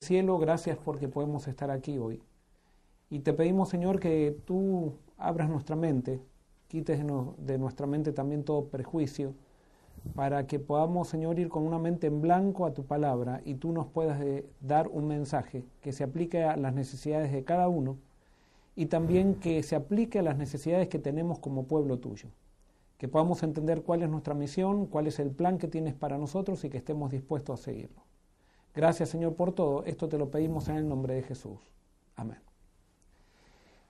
Cielo, gracias porque podemos estar aquí hoy. Y te pedimos, Señor, que tú abras nuestra mente, quites de nuestra mente también todo prejuicio, para que podamos, Señor, ir con una mente en blanco a tu palabra y tú nos puedas eh, dar un mensaje que se aplique a las necesidades de cada uno y también que se aplique a las necesidades que tenemos como pueblo tuyo. Que podamos entender cuál es nuestra misión, cuál es el plan que tienes para nosotros y que estemos dispuestos a seguirlo. Gracias Señor por todo. Esto te lo pedimos en el nombre de Jesús. Amén.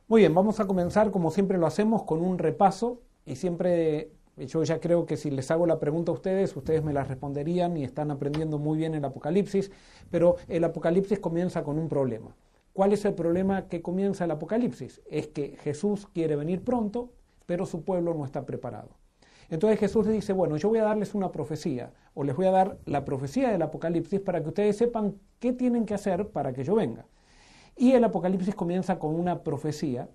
Muy bien, vamos a comenzar como siempre lo hacemos con un repaso y siempre yo ya creo que si les hago la pregunta a ustedes, ustedes me la responderían y están aprendiendo muy bien el Apocalipsis, pero el Apocalipsis comienza con un problema. ¿Cuál es el problema que comienza el Apocalipsis? Es que Jesús quiere venir pronto, pero su pueblo no está preparado. Entonces Jesús le dice, bueno, yo voy a darles una profecía, o les voy a dar la profecía del Apocalipsis para que ustedes sepan qué tienen que hacer para que yo venga. Y el Apocalipsis comienza con una profecía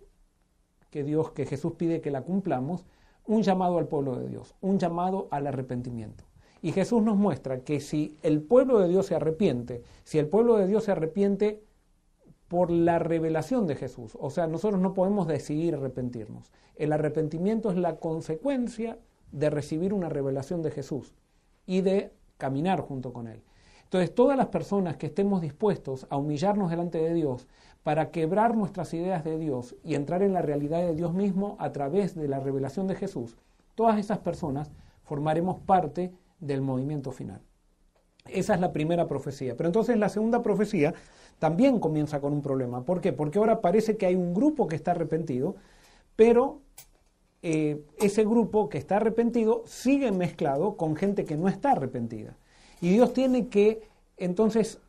que Dios, que Jesús pide que la cumplamos, un llamado al pueblo de Dios, un llamado al arrepentimiento. Y Jesús nos muestra que si el pueblo de Dios se arrepiente, si el pueblo de Dios se arrepiente por la revelación de Jesús, o sea, nosotros no podemos decidir arrepentirnos. El arrepentimiento es la consecuencia de recibir una revelación de Jesús y de caminar junto con Él. Entonces, todas las personas que estemos dispuestos a humillarnos delante de Dios para quebrar nuestras ideas de Dios y entrar en la realidad de Dios mismo a través de la revelación de Jesús, todas esas personas formaremos parte del movimiento final. Esa es la primera profecía. Pero entonces la segunda profecía también comienza con un problema. ¿Por qué? Porque ahora parece que hay un grupo que está arrepentido, pero eh, ese grupo que está arrepentido sigue mezclado con gente que no está arrepentida. Y Dios tiene que entonces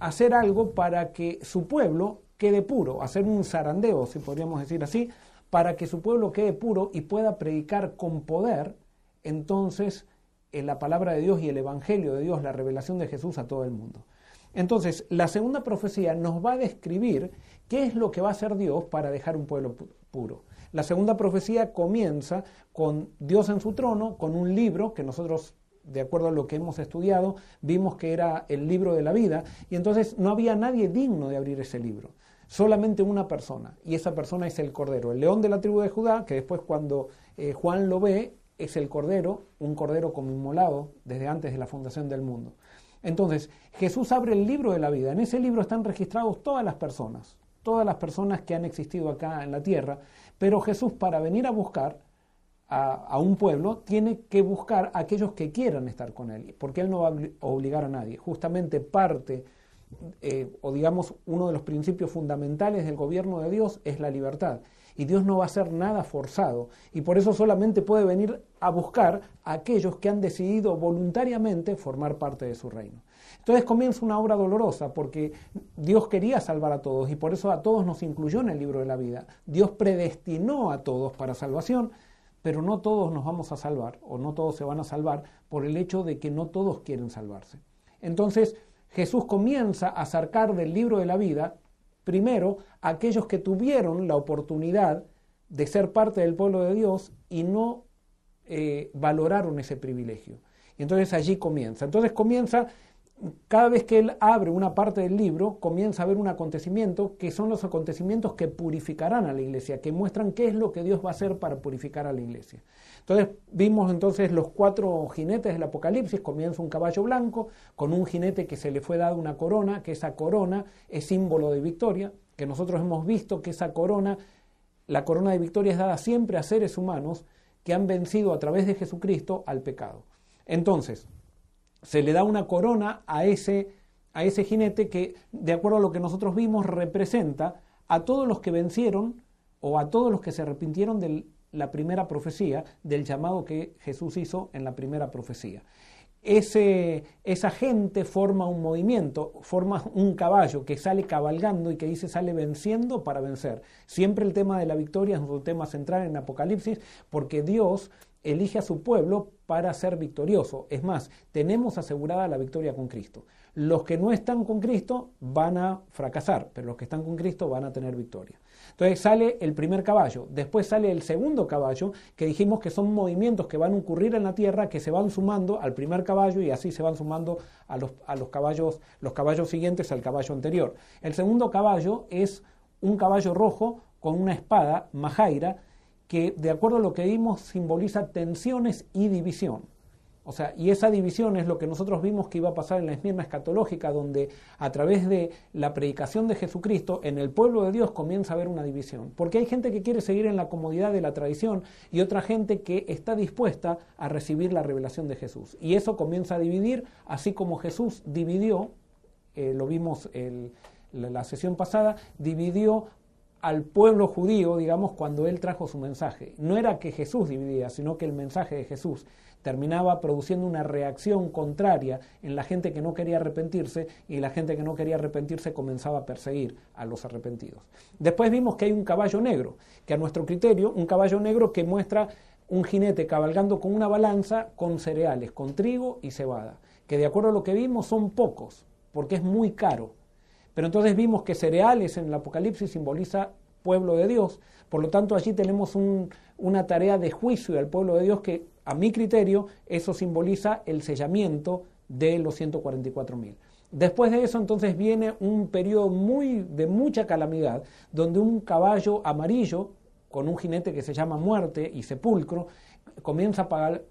hacer algo para que su pueblo quede puro, hacer un zarandeo, si podríamos decir así, para que su pueblo quede puro y pueda predicar con poder, entonces, en la palabra de Dios y el Evangelio de Dios, la revelación de Jesús a todo el mundo. Entonces, la segunda profecía nos va a describir qué es lo que va a hacer Dios para dejar un pueblo puro. La segunda profecía comienza con Dios en su trono, con un libro que nosotros, de acuerdo a lo que hemos estudiado, vimos que era el libro de la vida, y entonces no había nadie digno de abrir ese libro. Solamente una persona, y esa persona es el Cordero, el león de la tribu de Judá, que después cuando eh, Juan lo ve, es el Cordero, un Cordero como inmolado desde antes de la fundación del mundo. Entonces, Jesús abre el libro de la vida. En ese libro están registrados todas las personas, todas las personas que han existido acá en la tierra, pero Jesús para venir a buscar a, un pueblo tiene que buscar a aquellos que quieran estar con él, porque él no va a obligar a nadie. Justamente parte, eh, o digamos, uno de los principios fundamentales del gobierno de Dios es la libertad. Y Dios no va a hacer nada forzado. Y por eso solamente puede venir a buscar a aquellos que han decidido voluntariamente formar parte de su reino. Entonces comienza una obra dolorosa porque Dios quería salvar a todos y por eso a todos nos incluyó en el libro de la vida. Dios predestinó a todos para salvación, pero no todos nos vamos a salvar o no todos se van a salvar por el hecho de que no todos quieren salvarse. Entonces Jesús comienza a sacar del libro de la vida primero a aquellos que tuvieron la oportunidad de ser parte del pueblo de Dios y no eh, valoraron ese privilegio. Y entonces allí comienza. Entonces comienza cada vez que él abre una parte del libro, comienza a haber un acontecimiento que son los acontecimientos que purificarán a la iglesia, que muestran qué es lo que Dios va a hacer para purificar a la iglesia. Entonces vimos entonces los cuatro jinetes del Apocalipsis, comienza un caballo blanco con un jinete que se le fue dado una corona, que esa corona es símbolo de victoria, que nosotros hemos visto que esa corona, la corona de victoria es dada siempre a seres humanos que han vencido a través de Jesucristo al pecado. Entonces, se le da una corona a ese, a ese jinete que, de acuerdo a lo que nosotros vimos, representa a todos los que vencieron o a todos los que se arrepintieron de la primera profecía, del llamado que Jesús hizo en la primera profecía. Ese, esa gente forma un movimiento, forma un caballo que sale cabalgando y que dice sale venciendo para vencer. Siempre el tema de la victoria es un tema central en Apocalipsis porque Dios elige a su pueblo para ser victorioso. Es más, tenemos asegurada la victoria con Cristo. Los que no están con Cristo van a fracasar, pero los que están con Cristo van a tener victoria. Entonces sale el primer caballo, después sale el segundo caballo, que dijimos que son movimientos que van a ocurrir en la tierra, que se van sumando al primer caballo y así se van sumando a los, a los caballos, los caballos siguientes al caballo anterior. El segundo caballo es un caballo rojo con una espada, majaira, que de acuerdo a lo que vimos simboliza tensiones y división. O sea, y esa división es lo que nosotros vimos que iba a pasar en la esmirna escatológica, donde a través de la predicación de Jesucristo en el pueblo de Dios comienza a haber una división. Porque hay gente que quiere seguir en la comodidad de la tradición y otra gente que está dispuesta a recibir la revelación de Jesús. Y eso comienza a dividir, así como Jesús dividió, eh, lo vimos en la sesión pasada, dividió al pueblo judío, digamos, cuando él trajo su mensaje. No era que Jesús dividía, sino que el mensaje de Jesús terminaba produciendo una reacción contraria en la gente que no quería arrepentirse y la gente que no quería arrepentirse comenzaba a perseguir a los arrepentidos. Después vimos que hay un caballo negro, que a nuestro criterio, un caballo negro que muestra un jinete cabalgando con una balanza con cereales, con trigo y cebada, que de acuerdo a lo que vimos son pocos, porque es muy caro pero entonces vimos que cereales en el Apocalipsis simboliza pueblo de Dios. Por lo tanto, allí tenemos una tarea de juicio al pueblo de Dios que, a mi criterio, eso simboliza el sellamiento de los 144.000. Después de eso, entonces viene un periodo muy, de mucha calamidad, donde un caballo amarillo, con un jinete que se llama muerte y sepulcro, comienza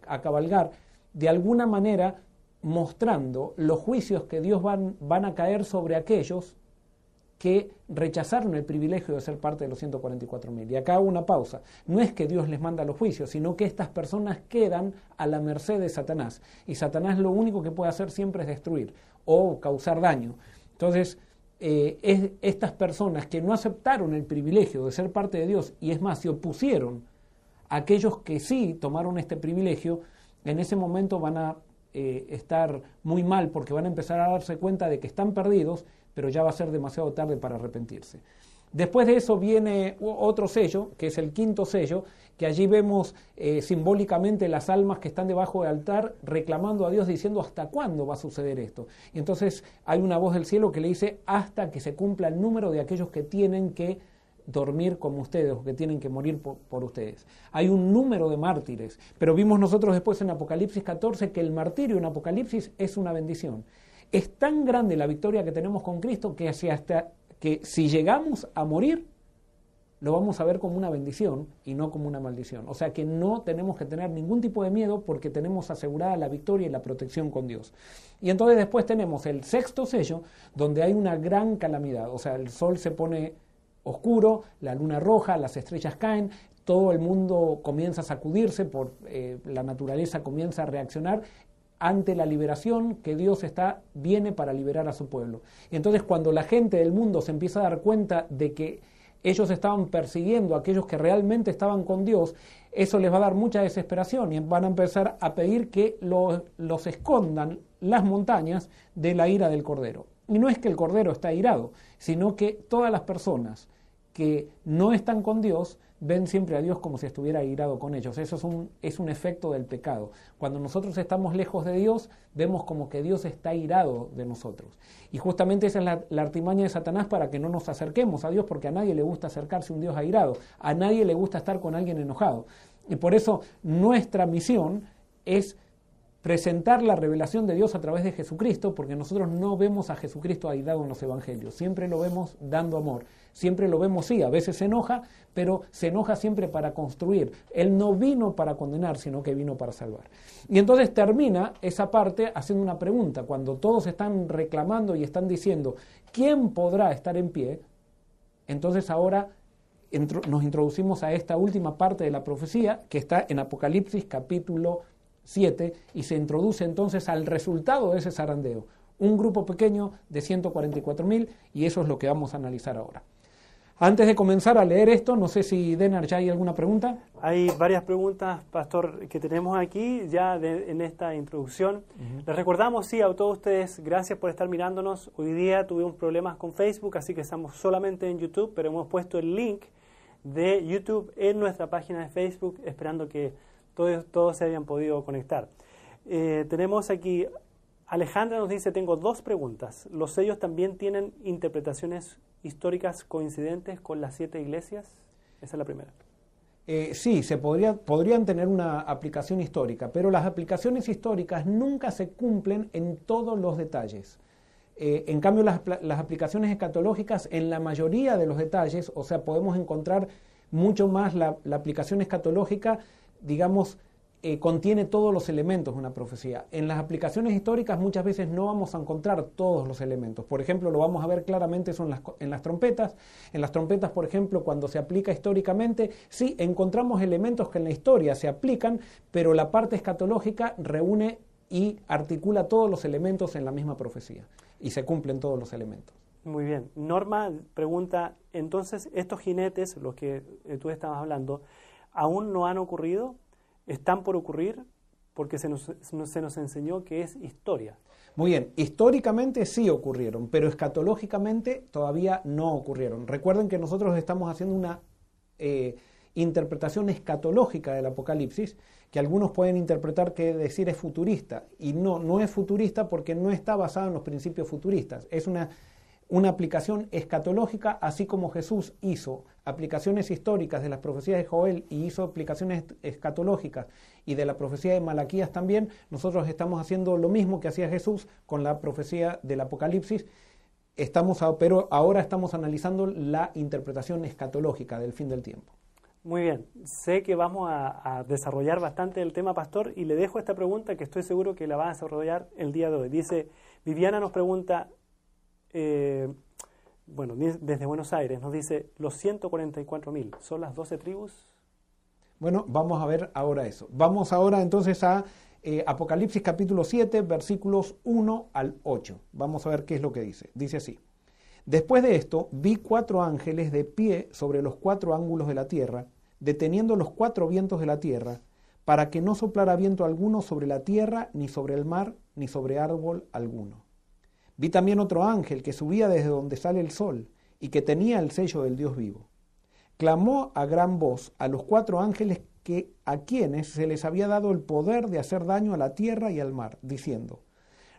a, cabalgar de alguna manera mostrando los juicios que Dios van, van a caer sobre aquellos que rechazaron el privilegio de ser parte de los 144.000. Y acá hago una pausa. No es que Dios les manda los juicios, sino que estas personas quedan a la merced de Satanás. Y Satanás lo único que puede hacer siempre es destruir o causar daño. Entonces, eh, estas personas que no aceptaron el privilegio de ser parte de Dios y es más, se opusieron a aquellos que sí tomaron este privilegio, en ese momento van a eh, estar muy mal porque van a empezar a darse cuenta de que están perdidos, pero ya va a ser demasiado tarde para arrepentirse. Después de eso viene otro sello, que es el quinto sello, que allí vemos eh, simbólicamente las almas que están debajo del altar reclamando a Dios diciendo hasta cuándo va a suceder esto. Y entonces hay una voz del cielo que le dice hasta que se cumpla el número de aquellos que tienen que dormir como ustedes o que tienen que morir por, ustedes. Hay un número de mártires, pero vimos nosotros después en Apocalipsis 14 que el martirio en Apocalipsis es una bendición. Es tan grande la victoria que tenemos con Cristo que, hasta, que si llegamos a morir, lo vamos a ver como una bendición y no como una maldición. O sea que no tenemos que tener ningún tipo de miedo porque tenemos asegurada la victoria y la protección con Dios. Y entonces después tenemos el sexto sello donde hay una gran calamidad. O sea, el sol se pone oscuro, la luna roja, las estrellas caen, todo el mundo comienza a sacudirse, por, eh, la naturaleza comienza a reaccionar ante la liberación que Dios está, viene para liberar a su pueblo. Y entonces cuando la gente del mundo se empieza a dar cuenta de que ellos estaban persiguiendo a aquellos que realmente estaban con Dios, eso les va a dar mucha desesperación y van a empezar a pedir que los escondan las montañas de la ira del Cordero. Y no es que el Cordero está irado, sino que todas las personas que no están con Dios ven siempre a Dios como si estuviera irado con ellos. Eso es un, es un efecto del pecado. Cuando nosotros estamos lejos de Dios, vemos como que Dios está irado de nosotros. Y justamente esa es la, la, artimaña de Satanás para que no nos acerquemos a Dios, porque a nadie le gusta acercarse a un Dios airado, a nadie le gusta estar con alguien enojado. Y por eso nuestra misión es presentar la revelación de Dios a través de Jesucristo, porque nosotros no vemos a Jesucristo airado en los evangelios, siempre lo vemos dando amor, siempre lo vemos, sí, a veces se enoja, pero se enoja siempre para construir. Él no vino para condenar, sino que vino para salvar. Y entonces termina esa parte haciendo una pregunta, cuando todos están reclamando y están diciendo, ¿quién podrá estar en pie? Entonces ahora nos introducimos a esta última parte de la profecía que está en Apocalipsis capítulo 7 y se introduce entonces al resultado de ese zarandeo, un grupo pequeño de 144.000 y eso es lo que vamos a analizar ahora. Antes de comenzar a leer esto, no sé si Denar ya hay alguna pregunta. Hay varias preguntas, Pastor, que tenemos aquí ya en esta introducción. Les recordamos, sí, a todos ustedes, gracias por estar mirándonos. Hoy día tuvimos problemas con Facebook, así que estamos solamente en YouTube, pero hemos puesto el link de YouTube en nuestra página de Facebook, esperando que todos, todos se hayan podido conectar. Eh, tenemos aquí, Alejandra nos dice, tengo dos preguntas. ¿Los sellos también tienen interpretaciones históricas coincidentes con las siete iglesias? Esa es la primera. Eh, sí, se podría, podrían tener una aplicación histórica, pero las aplicaciones históricas nunca se cumplen en todos los detalles. Eh, en cambio, las, aplicaciones escatológicas, en la mayoría de los detalles, o sea, podemos encontrar mucho más la, la aplicación escatológica, digamos, eh, contiene todos los elementos de una profecía. En las aplicaciones históricas muchas veces no vamos a encontrar todos los elementos. Por ejemplo, lo vamos a ver claramente son las, en las trompetas. En las trompetas, por ejemplo, cuando se aplica históricamente, sí encontramos elementos que en la historia se aplican, pero la parte escatológica reúne y articula todos los elementos en la misma profecía y se cumplen todos los elementos. Muy bien. Norma pregunta, entonces, estos jinetes, los que eh, tú estabas hablando, ¿aún no han ocurrido? Están por ocurrir porque se nos, se nos enseñó que es historia. Muy bien, históricamente sí ocurrieron, pero escatológicamente todavía no ocurrieron. Recuerden que nosotros estamos haciendo una eh, interpretación escatológica del Apocalipsis, que algunos pueden interpretar que decir es futurista, y no, no es futurista porque no está basado en los principios futuristas, es una una aplicación escatológica, así como Jesús hizo aplicaciones históricas de las profecías de Joel y hizo aplicaciones escatológicas y de la profecía de Malaquías también, nosotros estamos haciendo lo mismo que hacía Jesús con la profecía del Apocalipsis, estamos pero ahora estamos analizando la interpretación escatológica del fin del tiempo. Muy bien, sé que vamos a, a, desarrollar bastante el tema, pastor, y le dejo esta pregunta que estoy seguro que la va a desarrollar el día de hoy. Dice, Viviana nos pregunta, eh, bueno, desde Buenos Aires, nos dice los 144.000, ¿son las 12 tribus? Bueno, vamos a ver ahora eso. Vamos ahora entonces a eh, Apocalipsis capítulo 7, versículos 1 al 8. Vamos a ver qué es lo que dice. Dice así. Después de esto, vi cuatro ángeles de pie sobre los cuatro ángulos de la tierra, deteniendo los cuatro vientos de la tierra, para que no soplara viento alguno sobre la tierra, ni sobre el mar, ni sobre árbol alguno. Vi también otro ángel que subía desde donde sale el sol y que tenía el sello del Dios vivo. Clamó a gran voz a los cuatro ángeles que a quienes se les había dado el poder de hacer daño a la tierra y al mar, diciendo,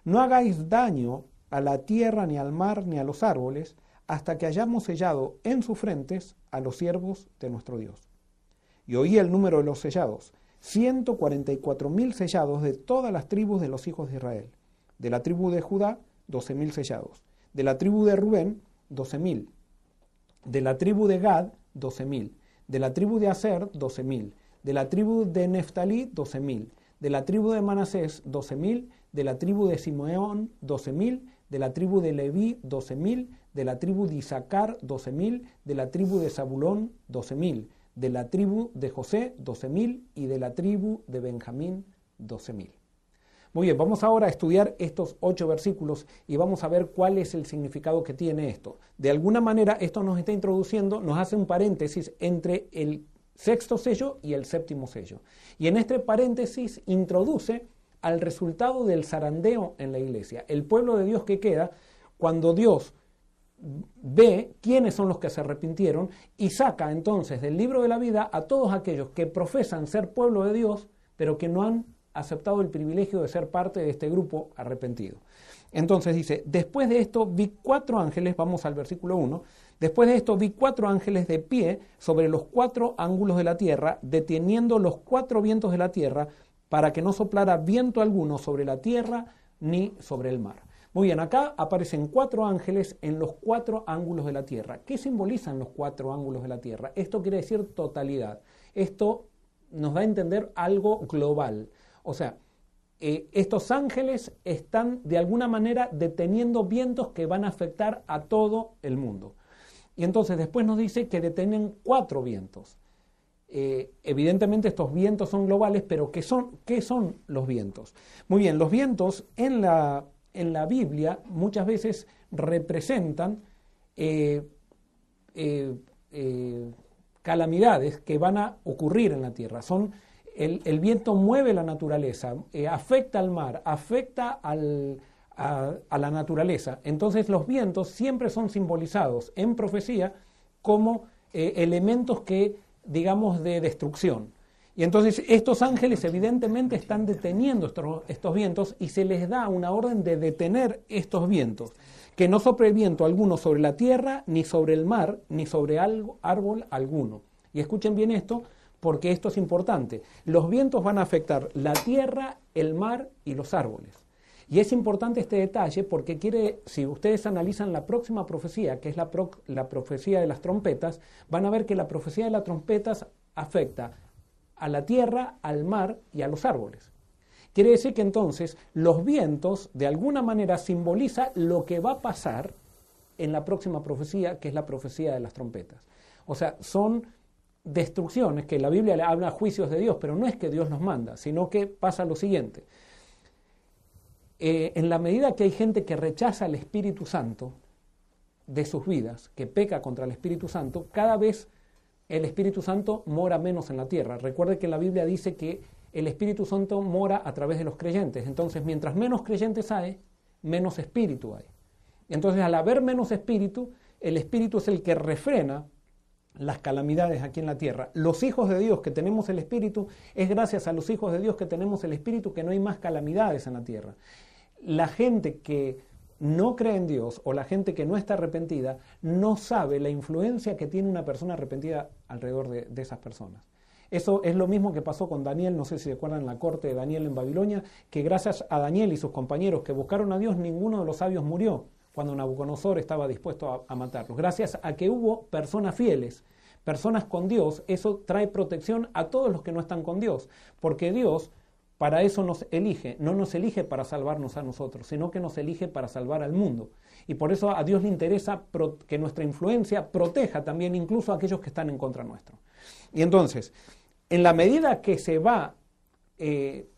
No hagáis daño a la tierra ni al mar ni a los árboles, hasta que hayamos sellado en sus frentes a los siervos de nuestro Dios. Y oí el número de los sellados, ciento cuarenta y cuatro mil sellados de todas las tribus de los hijos de Israel. De la tribu de Judá, 12.000 sellados. De la tribu de Rubén, 12.000. De la tribu de Gad, 12.000. De la tribu de Aser, 12.000. De la tribu de Neftalí, 12.000. De la tribu de Manasés, 12.000. De la tribu de Simeón, 12.000. De la tribu de Leví, 12.000. De la tribu de Isaacar, 12.000. De la tribu de Zabulón, 12.000. De la tribu de José, 12.000. Y de la tribu de Benjamín, 12.000. Muy bien, vamos ahora a estudiar estos ocho versículos y vamos a ver cuál es el significado que tiene esto. De alguna manera, esto nos está introduciendo, nos hace un paréntesis entre el sexto sello y el séptimo sello. Y en este paréntesis introduce al resultado del zarandeo en la iglesia, el pueblo de Dios que queda cuando Dios ve quiénes son los que se arrepintieron y saca entonces del libro de la vida a todos aquellos que profesan ser pueblo de Dios, pero que no han aceptado el privilegio de ser parte de este grupo arrepentido. Entonces dice, después de esto vi cuatro ángeles, vamos al versículo 1, después de esto vi cuatro ángeles de pie sobre los cuatro ángulos de la tierra, deteniendo los cuatro vientos de la tierra, para que no soplara viento alguno sobre la tierra ni sobre el mar. Muy bien, acá aparecen cuatro ángeles en los cuatro ángulos de la tierra. ¿Qué simbolizan los cuatro ángulos de la tierra? Esto quiere decir totalidad. Esto nos da a entender algo global. O sea, eh, estos ángeles están de alguna manera deteniendo vientos que van a afectar a todo el mundo. Y entonces después nos dice que detienen cuatro vientos. Eh, evidentemente estos vientos son globales, pero ¿qué son, ¿qué son los vientos? Muy bien, los vientos en la, en la Biblia muchas veces representan eh, calamidades que van a ocurrir en la tierra. Son el, viento mueve la naturaleza, eh, afecta al mar, afecta a, la naturaleza. Entonces los vientos siempre son simbolizados en profecía como eh, elementos que, digamos, de destrucción. Y entonces estos ángeles evidentemente están deteniendo estos, estos, vientos y se les da una orden de detener estos vientos, que no sople viento alguno sobre la tierra, ni sobre el mar, ni sobre algo, árbol alguno. Y escuchen bien esto, porque esto es importante. Los vientos van a afectar la tierra, el mar y los árboles. Y es importante este detalle porque quiere, si ustedes analizan la próxima profecía, que es la, la profecía de las trompetas, van a ver que la profecía de las trompetas afecta a la tierra, al mar y a los árboles. Quiere decir que entonces los vientos de alguna manera simbolizan lo que va a pasar en la próxima profecía, que es la profecía de las trompetas. O sea, son destrucciones, que la Biblia habla juicios de Dios, pero no es que Dios los manda, sino que pasa lo siguiente. Eh, en la medida que hay gente que rechaza el Espíritu Santo de sus vidas, que peca contra el Espíritu Santo, cada vez el Espíritu Santo mora menos en la tierra. Recuerde que la Biblia dice que el Espíritu Santo mora a través de los creyentes. Entonces, mientras menos creyentes hay, menos espíritu hay. Entonces, al haber menos espíritu, el espíritu es el que refrena las calamidades aquí en la tierra. Los hijos de Dios que tenemos el Espíritu, es gracias a los hijos de Dios que tenemos el Espíritu que no hay más calamidades en la tierra. La gente que no cree en Dios o la gente que no está arrepentida no sabe la influencia que tiene una persona arrepentida alrededor de, esas personas. Eso es lo mismo que pasó con Daniel, no sé si en la corte de Daniel en Babilonia, que gracias a Daniel y sus compañeros que buscaron a Dios, ninguno de los sabios murió cuando Nabucodonosor estaba dispuesto a, matarlos. Gracias a que hubo personas fieles, personas con Dios, eso trae protección a todos los que no están con Dios, porque Dios para eso nos elige, no nos elige para salvarnos a nosotros, sino que nos elige para salvar al mundo. Y por eso a Dios le interesa que nuestra influencia proteja también incluso a aquellos que están en contra nuestro. Y entonces, en la medida que se va eh,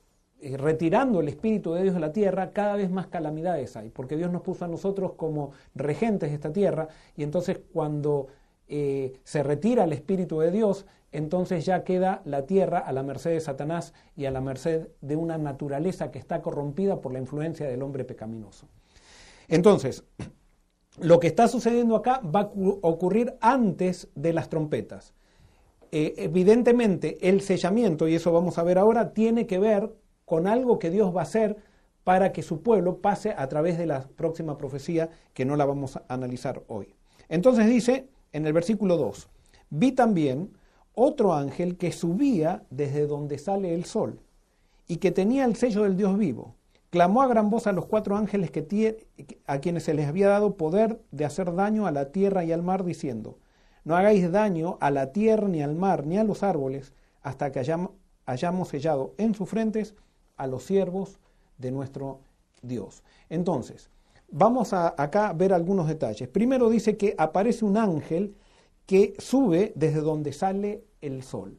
eh, retirando el Espíritu de Dios de la tierra, cada vez más calamidades hay, porque Dios nos puso a nosotros como regentes de esta tierra, y entonces cuando eh, se retira el Espíritu de Dios, entonces ya queda la tierra a la merced de Satanás y a la merced de una naturaleza que está corrompida por la influencia del hombre pecaminoso. Entonces, lo que está sucediendo acá va a ocurrir antes de las trompetas. Eh, evidentemente, el sellamiento, y eso vamos a ver ahora, tiene que ver con algo que Dios va a hacer para que su pueblo pase a través de la próxima profecía que no la vamos a analizar hoy. Entonces dice en el versículo 2, vi también otro ángel que subía desde donde sale el sol y que tenía el sello del Dios vivo. Clamó a gran voz a los cuatro ángeles que a quienes se les había dado poder de hacer daño a la tierra y al mar, diciendo, no hagáis daño a la tierra, ni al mar, ni a los árboles, hasta que hayamos sellado en sus frentes a los siervos de nuestro Dios. Entonces, vamos a acá ver algunos detalles. Primero dice que aparece un ángel que sube desde donde sale el sol.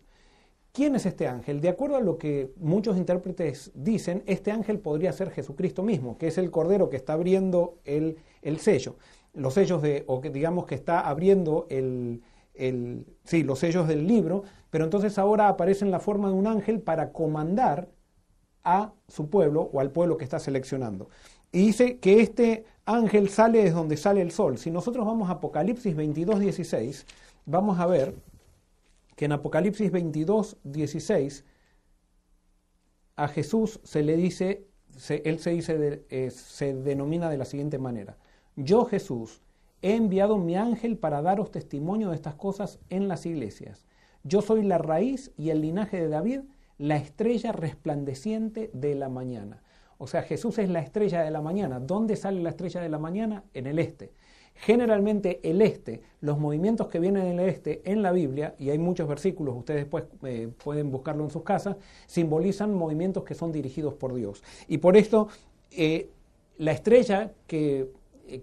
¿Quién es este ángel? De acuerdo a lo que muchos intérpretes dicen, este ángel podría ser Jesucristo mismo, que es el cordero que está abriendo el, sello. Los sellos de, o que digamos que está abriendo el, el, sí, los sellos del libro, pero entonces ahora aparece en la forma de un ángel para comandar a su pueblo o al pueblo que está seleccionando. Y dice que este ángel sale desde donde sale el sol. Si nosotros vamos a Apocalipsis 22, 16, vamos a ver que en Apocalipsis 22, 16 a Jesús se le dice, él se dice, eh, se denomina de la siguiente manera. Yo Jesús he enviado mi ángel para daros testimonio de estas cosas en las iglesias. Yo soy la raíz y el linaje de David la estrella resplandeciente de la mañana. O sea, Jesús es la estrella de la mañana. ¿Dónde sale la estrella de la mañana? En el este. Generalmente el este, los movimientos que vienen en el este en la Biblia, y hay muchos versículos, ustedes después eh, pueden buscarlo en sus casas, simbolizan movimientos que son dirigidos por Dios. Y por esto, eh, la estrella que,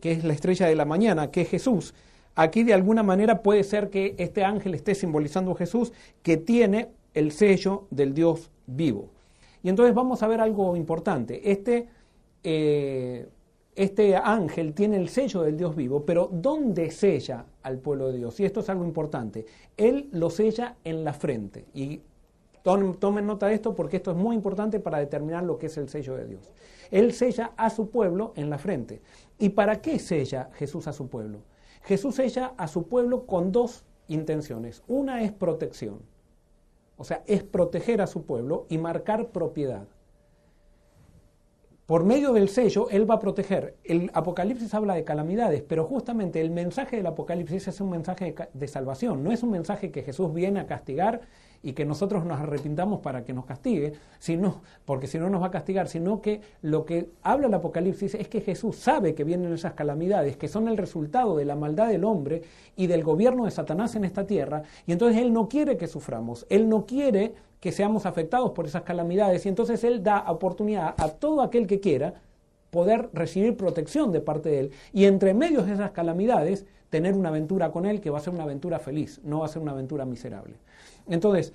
que es la estrella de la mañana, que es Jesús, aquí de alguna manera puede ser que este ángel esté simbolizando a Jesús, que tiene el sello del Dios vivo. Y entonces vamos a ver algo importante. Este, eh, este ángel tiene el sello del Dios vivo, pero ¿dónde sella al pueblo de Dios? Y esto es algo importante. Él lo sella en la frente. Y tomen nota de esto porque esto es muy importante para determinar lo que es el sello de Dios. Él sella a su pueblo en la frente. ¿Y para qué sella Jesús a su pueblo? Jesús sella a su pueblo con dos intenciones. Una es protección O sea, es proteger a su pueblo y marcar propiedad. Por medio del sello, Él va a proteger. El Apocalipsis habla de calamidades, pero justamente el mensaje del Apocalipsis es un mensaje de, salvación, no es un mensaje que Jesús viene a castigar y que nosotros nos arrepintamos para que nos castigue, sino, porque si no nos va a castigar, sino que lo que habla el Apocalipsis es que Jesús sabe que vienen esas calamidades, que son el resultado de la maldad del hombre y del gobierno de Satanás en esta tierra, y entonces Él no quiere que suframos, Él no quiere que seamos afectados por esas calamidades, y entonces Él da oportunidad a todo aquel que quiera poder recibir protección de parte de Él, y entre medios de esas calamidades, tener una aventura con Él que va a ser una aventura feliz, no va a ser una aventura miserable. Entonces,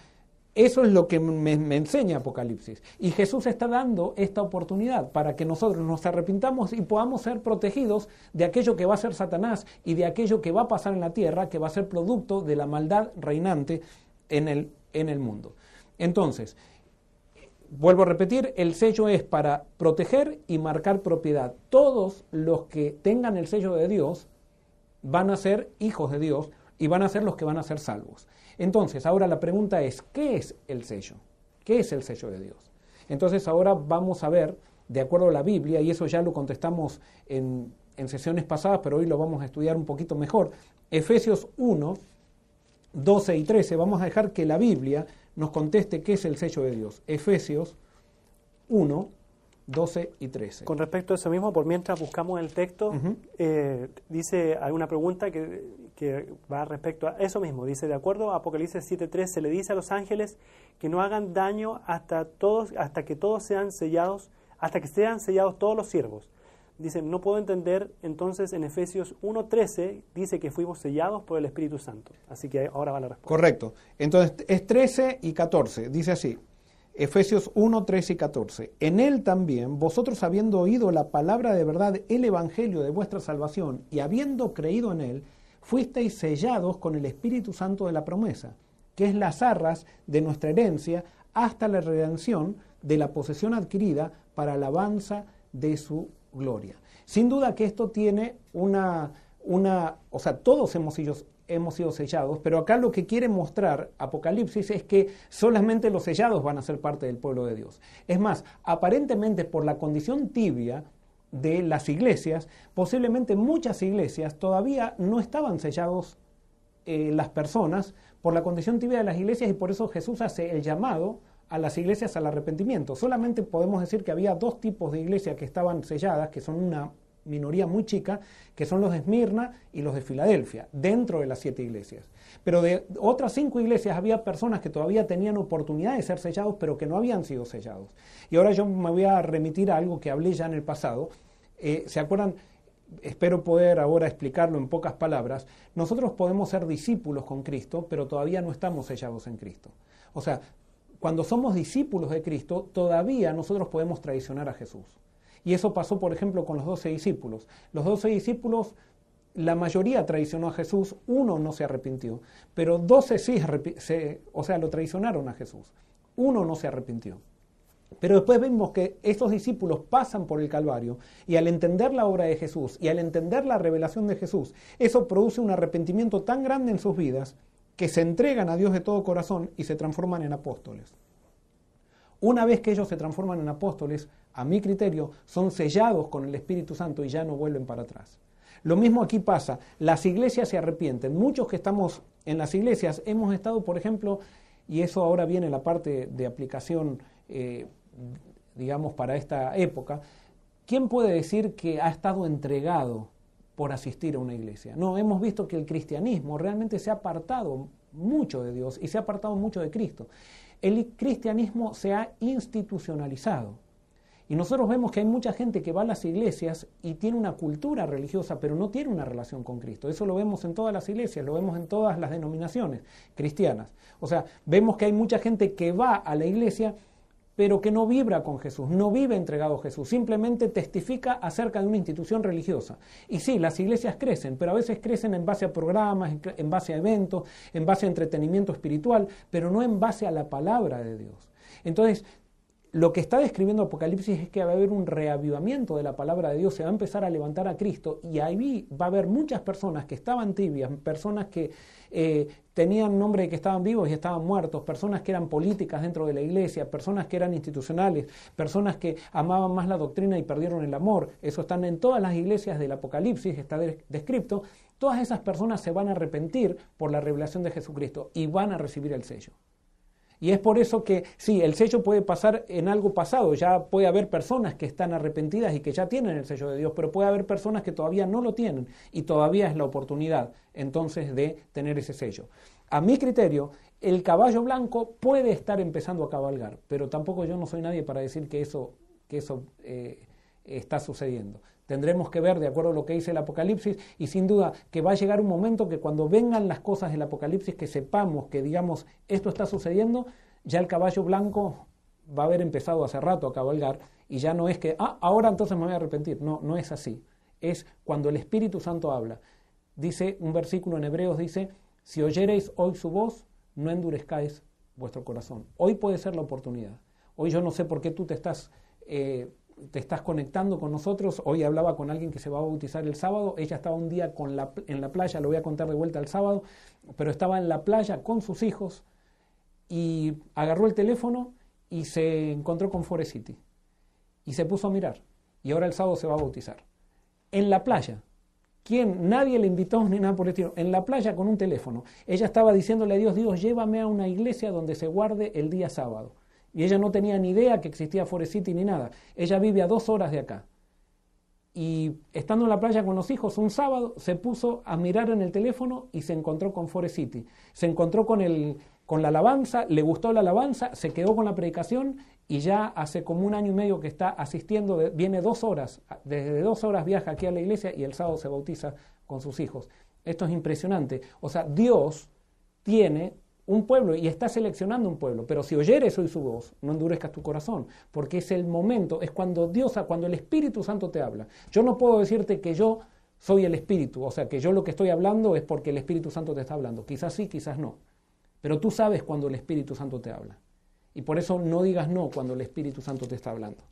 eso es lo que me, enseña Apocalipsis. Y Jesús está dando esta oportunidad para que nosotros nos arrepintamos y podamos ser protegidos de aquello que va a ser Satanás y de aquello que va a pasar en la tierra, que va a ser producto de la maldad reinante en el, en el mundo. Entonces, vuelvo a repetir, el sello es para proteger y marcar propiedad. Todos los que tengan el sello de Dios van a ser hijos de Dios y van a ser los que van a ser salvos. Entonces, ahora la pregunta es, ¿qué es el sello? ¿Qué es el sello de Dios? Entonces, ahora vamos a ver, de acuerdo a la Biblia, y eso ya lo contestamos en, sesiones pasadas, pero hoy lo vamos a estudiar un poquito mejor, Efesios 1, 12 y 13, vamos a dejar que la Biblia nos conteste qué es el sello de Dios. Efesios 1, 12 y 13. Con respecto a eso mismo, por mientras buscamos el texto, eh, dice, hay una pregunta que, que, va respecto a eso mismo. Dice, de acuerdo a Apocalipsis 7.3, se le dice a los ángeles que no hagan daño hasta, todos, hasta que todos sean sellados, hasta que sean sellados todos los siervos. Dice, no puedo entender, entonces en Efesios 1.13 dice que fuimos sellados por el Espíritu Santo. Así que ahora va la respuesta. Correcto. Entonces es 13 y 14. Dice así, Efesios 1, 13 y 14. En él también, vosotros habiendo oído la palabra de verdad, el evangelio de vuestra salvación, y habiendo creído en él, fuisteis sellados con el Espíritu Santo de la promesa, que es las arras de nuestra herencia hasta la redención de la posesión adquirida para alabanza de su gloria. Sin duda que esto tiene una, una o sea, todos hemos sido, hemos sido sellados, pero acá lo que quiere mostrar Apocalipsis es que solamente los sellados van a ser parte del pueblo de Dios. Es más, aparentemente por la condición tibia de las iglesias, posiblemente muchas iglesias todavía no estaban sellados eh, las personas por la condición tibia de las iglesias y por eso Jesús hace el llamado a las iglesias al arrepentimiento. Solamente podemos decir que había dos tipos de iglesias que estaban selladas, que son una minoría muy chica, que son los de Esmirna y los de Filadelfia, dentro de las siete iglesias. Pero de otras cinco iglesias había personas que todavía tenían oportunidad de ser sellados, pero que no habían sido sellados. Y ahora yo me voy a remitir a algo que hablé ya en el pasado. Eh, ¿Se acuerdan? Espero poder ahora explicarlo en pocas palabras. Nosotros podemos ser discípulos con Cristo, pero todavía no estamos sellados en Cristo. O sea, cuando somos discípulos de Cristo, todavía nosotros podemos traicionar a Jesús. Y eso pasó, por ejemplo, con los doce discípulos. Los doce discípulos, la mayoría traicionó a Jesús, uno no se arrepintió, pero doce sí, o sea, lo traicionaron a Jesús. Uno no se arrepintió. Pero después vemos que estos discípulos pasan por el Calvario y al entender la obra de Jesús y al entender la revelación de Jesús, eso produce un arrepentimiento tan grande en sus vidas que se entregan a Dios de todo corazón y se transforman en apóstoles. Una vez que ellos se transforman en apóstoles, a mi criterio, son sellados con el Espíritu Santo y ya no vuelven para atrás. Lo mismo aquí pasa, las iglesias se arrepienten. Muchos que estamos en las iglesias hemos estado, por ejemplo, y eso ahora viene la parte de aplicación, eh, digamos, para esta época, ¿quién puede decir que ha estado entregado por asistir a una iglesia? No, hemos visto que el cristianismo realmente se ha apartado mucho de Dios y se ha apartado mucho de Cristo. El cristianismo se ha institucionalizado. Y nosotros vemos que hay mucha gente que va a las iglesias y tiene una cultura religiosa, pero no tiene una relación con Cristo. Eso lo vemos en todas las iglesias, lo vemos en todas las denominaciones cristianas. O sea, vemos que hay mucha gente que va a la iglesia, pero que no vibra con Jesús, no vive entregado a Jesús, simplemente testifica acerca de una institución religiosa. Y sí, las iglesias crecen, pero a veces crecen en base a programas, en base a eventos, en base a entretenimiento espiritual, pero no en base a la palabra de Dios. Entonces, lo que está describiendo Apocalipsis es que va a haber un reavivamiento de la palabra de Dios, se va a empezar a levantar a Cristo y ahí va a haber muchas personas que estaban tibias, personas que eh, tenían nombre de que estaban vivos y estaban muertos, personas que eran políticas dentro de la iglesia, personas que eran institucionales, personas que amaban más la doctrina y perdieron el amor. Eso están en todas las iglesias del Apocalipsis, está descrito. Todas esas personas se van a arrepentir por la revelación de Jesucristo y van a recibir el sello. Y es por eso que sí, el sello puede pasar en algo pasado, ya puede haber personas que están arrepentidas y que ya tienen el sello de Dios, pero puede haber personas que todavía no lo tienen y todavía es la oportunidad entonces de tener ese sello. A mi criterio, el caballo blanco puede estar empezando a cabalgar, pero tampoco yo no soy nadie para decir que eso, que eso eh, está sucediendo. Tendremos que ver de acuerdo a lo que dice el Apocalipsis y sin duda que va a llegar un momento que cuando vengan las cosas del Apocalipsis, que sepamos que digamos esto está sucediendo, ya el caballo blanco va a haber empezado hace rato a cabalgar y ya no es que, ah, ahora entonces me voy a arrepentir. No, no es así. Es cuando el Espíritu Santo habla. Dice un versículo en Hebreos, dice, si oyereis hoy su voz, no endurezcáis vuestro corazón. Hoy puede ser la oportunidad. Hoy yo no sé por qué tú te estás... Eh, te estás conectando con nosotros. Hoy hablaba con alguien que se va a bautizar el sábado. Ella estaba un día con la, en la playa, lo voy a contar de vuelta el sábado, pero estaba en la playa con sus hijos y agarró el teléfono y se encontró con Forest City. Y se puso a mirar. Y ahora el sábado se va a bautizar. En la playa. ¿Quién? Nadie le invitó ni nada por el estilo. En la playa con un teléfono. Ella estaba diciéndole a Dios, Dios, llévame a una iglesia donde se guarde el día sábado. Y ella no tenía ni idea que existía Forest City ni nada. Ella vive a dos horas de acá. Y estando en la playa con los hijos un sábado, se puso a mirar en el teléfono y se encontró con Forest City. Se encontró con, el, con la alabanza, le gustó la alabanza, se quedó con la predicación y ya hace como un año y medio que está asistiendo, viene dos horas, desde dos horas viaja aquí a la iglesia y el sábado se bautiza con sus hijos. Esto es impresionante. O sea, Dios tiene un pueblo y está seleccionando un pueblo, pero si oyeres hoy su voz, no endurezcas tu corazón, porque es el momento, es cuando Dios, cuando el Espíritu Santo te habla. Yo no puedo decirte que yo soy el Espíritu, o sea, que yo lo que estoy hablando es porque el Espíritu Santo te está hablando. Quizás sí, quizás no, pero tú sabes cuando el Espíritu Santo te habla. Y por eso no digas no cuando el Espíritu Santo te está hablando.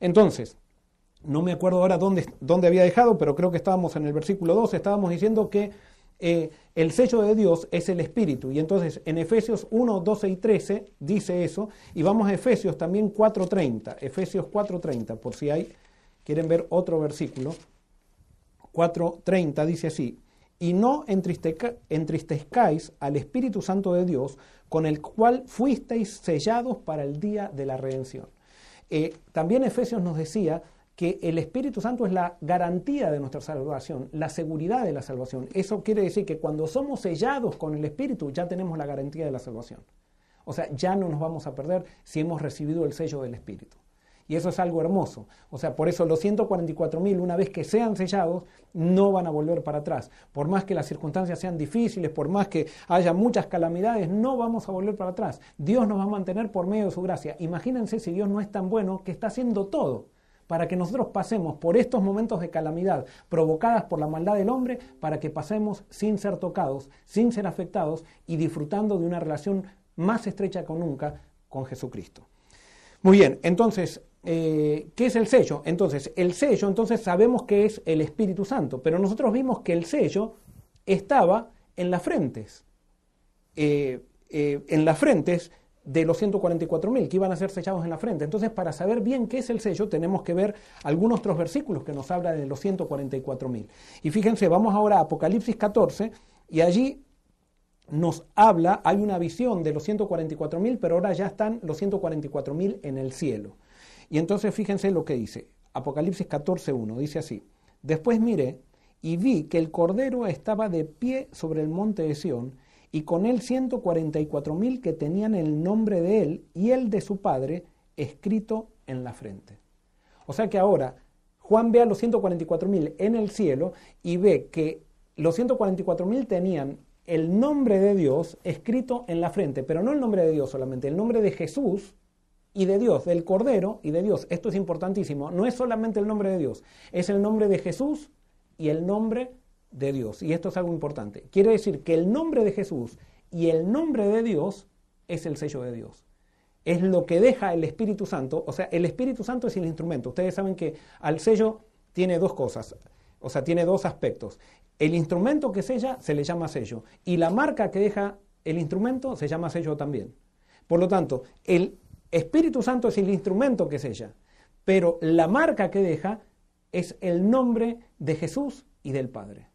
Entonces, no me acuerdo ahora dónde, dónde había dejado, pero creo que estábamos en el versículo 2, estábamos diciendo que eh, el sello de Dios es el Espíritu. Y entonces en Efesios 1, 12 y 13 dice eso. Y vamos a Efesios también 4.30. Efesios 4.30, por si hay, quieren ver otro versículo. 4.30 dice así. Y no entristezcáis al Espíritu Santo de Dios, con el cual fuisteis sellados para el día de la redención. Eh, también Efesios nos decía que el Espíritu Santo es la garantía de nuestra salvación, la seguridad de la salvación. Eso quiere decir que cuando somos sellados con el Espíritu ya tenemos la garantía de la salvación. O sea, ya no nos vamos a perder si hemos recibido el sello del Espíritu. Y eso es algo hermoso. O sea, por eso los 144.000, una vez que sean sellados, no van a volver para atrás. Por más que las circunstancias sean difíciles, por más que haya muchas calamidades, no vamos a volver para atrás. Dios nos va a mantener por medio de su gracia. Imagínense si Dios no es tan bueno que está haciendo todo para que nosotros pasemos por estos momentos de calamidad provocadas por la maldad del hombre, para que pasemos sin ser tocados, sin ser afectados y disfrutando de una relación más estrecha que nunca con Jesucristo. Muy bien, entonces, eh, ¿qué es el sello? Entonces, el sello, entonces sabemos que es el Espíritu Santo, pero nosotros vimos que el sello estaba en las frentes. Eh, eh, en las frentes de los 144.000 que iban a ser sellados en la frente. Entonces, para saber bien qué es el sello, tenemos que ver algunos otros versículos que nos hablan de los 144.000. Y fíjense, vamos ahora a Apocalipsis 14 y allí nos habla, hay una visión de los 144.000, pero ahora ya están los 144.000 en el cielo. Y entonces fíjense lo que dice. Apocalipsis 14.1 dice así. Después miré y vi que el Cordero estaba de pie sobre el monte de Sión y con él 144 mil que tenían el nombre de él y el de su padre escrito en la frente. O sea que ahora Juan ve a los 144 mil en el cielo y ve que los 144 mil tenían el nombre de Dios escrito en la frente, pero no el nombre de Dios solamente, el nombre de Jesús y de Dios, del Cordero y de Dios. Esto es importantísimo, no es solamente el nombre de Dios, es el nombre de Jesús y el nombre de Dios. Y esto es algo importante. Quiere decir que el nombre de Jesús y el nombre de Dios es el sello de Dios. es lo que deja el Espíritu Santo. O sea, el Espíritu Santo es el instrumento. Ustedes saben que al sello tiene dos cosas, o sea, tiene dos aspectos. El instrumento que sella se le llama sello y la marca que deja el instrumento se llama sello también. Por lo tanto, el Espíritu Santo es el instrumento que sella, pero la marca que deja es el nombre de Jesús y del Padre.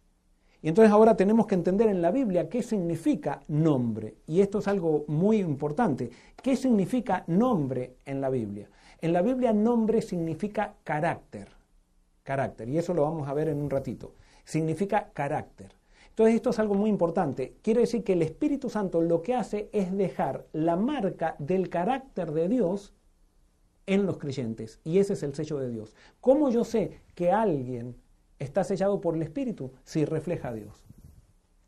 Y entonces ahora tenemos que entender en la Biblia qué significa nombre. Y esto es algo muy importante. ¿Qué significa nombre en la Biblia? En la Biblia nombre significa carácter. Carácter. Y eso lo vamos a ver en un ratito. Significa carácter. Entonces esto es algo muy importante. Quiere decir que el Espíritu Santo lo que hace es dejar la marca del carácter de Dios en los creyentes. Y ese es el sello de Dios. ¿Cómo yo sé que alguien está sellado por el Espíritu si refleja a Dios.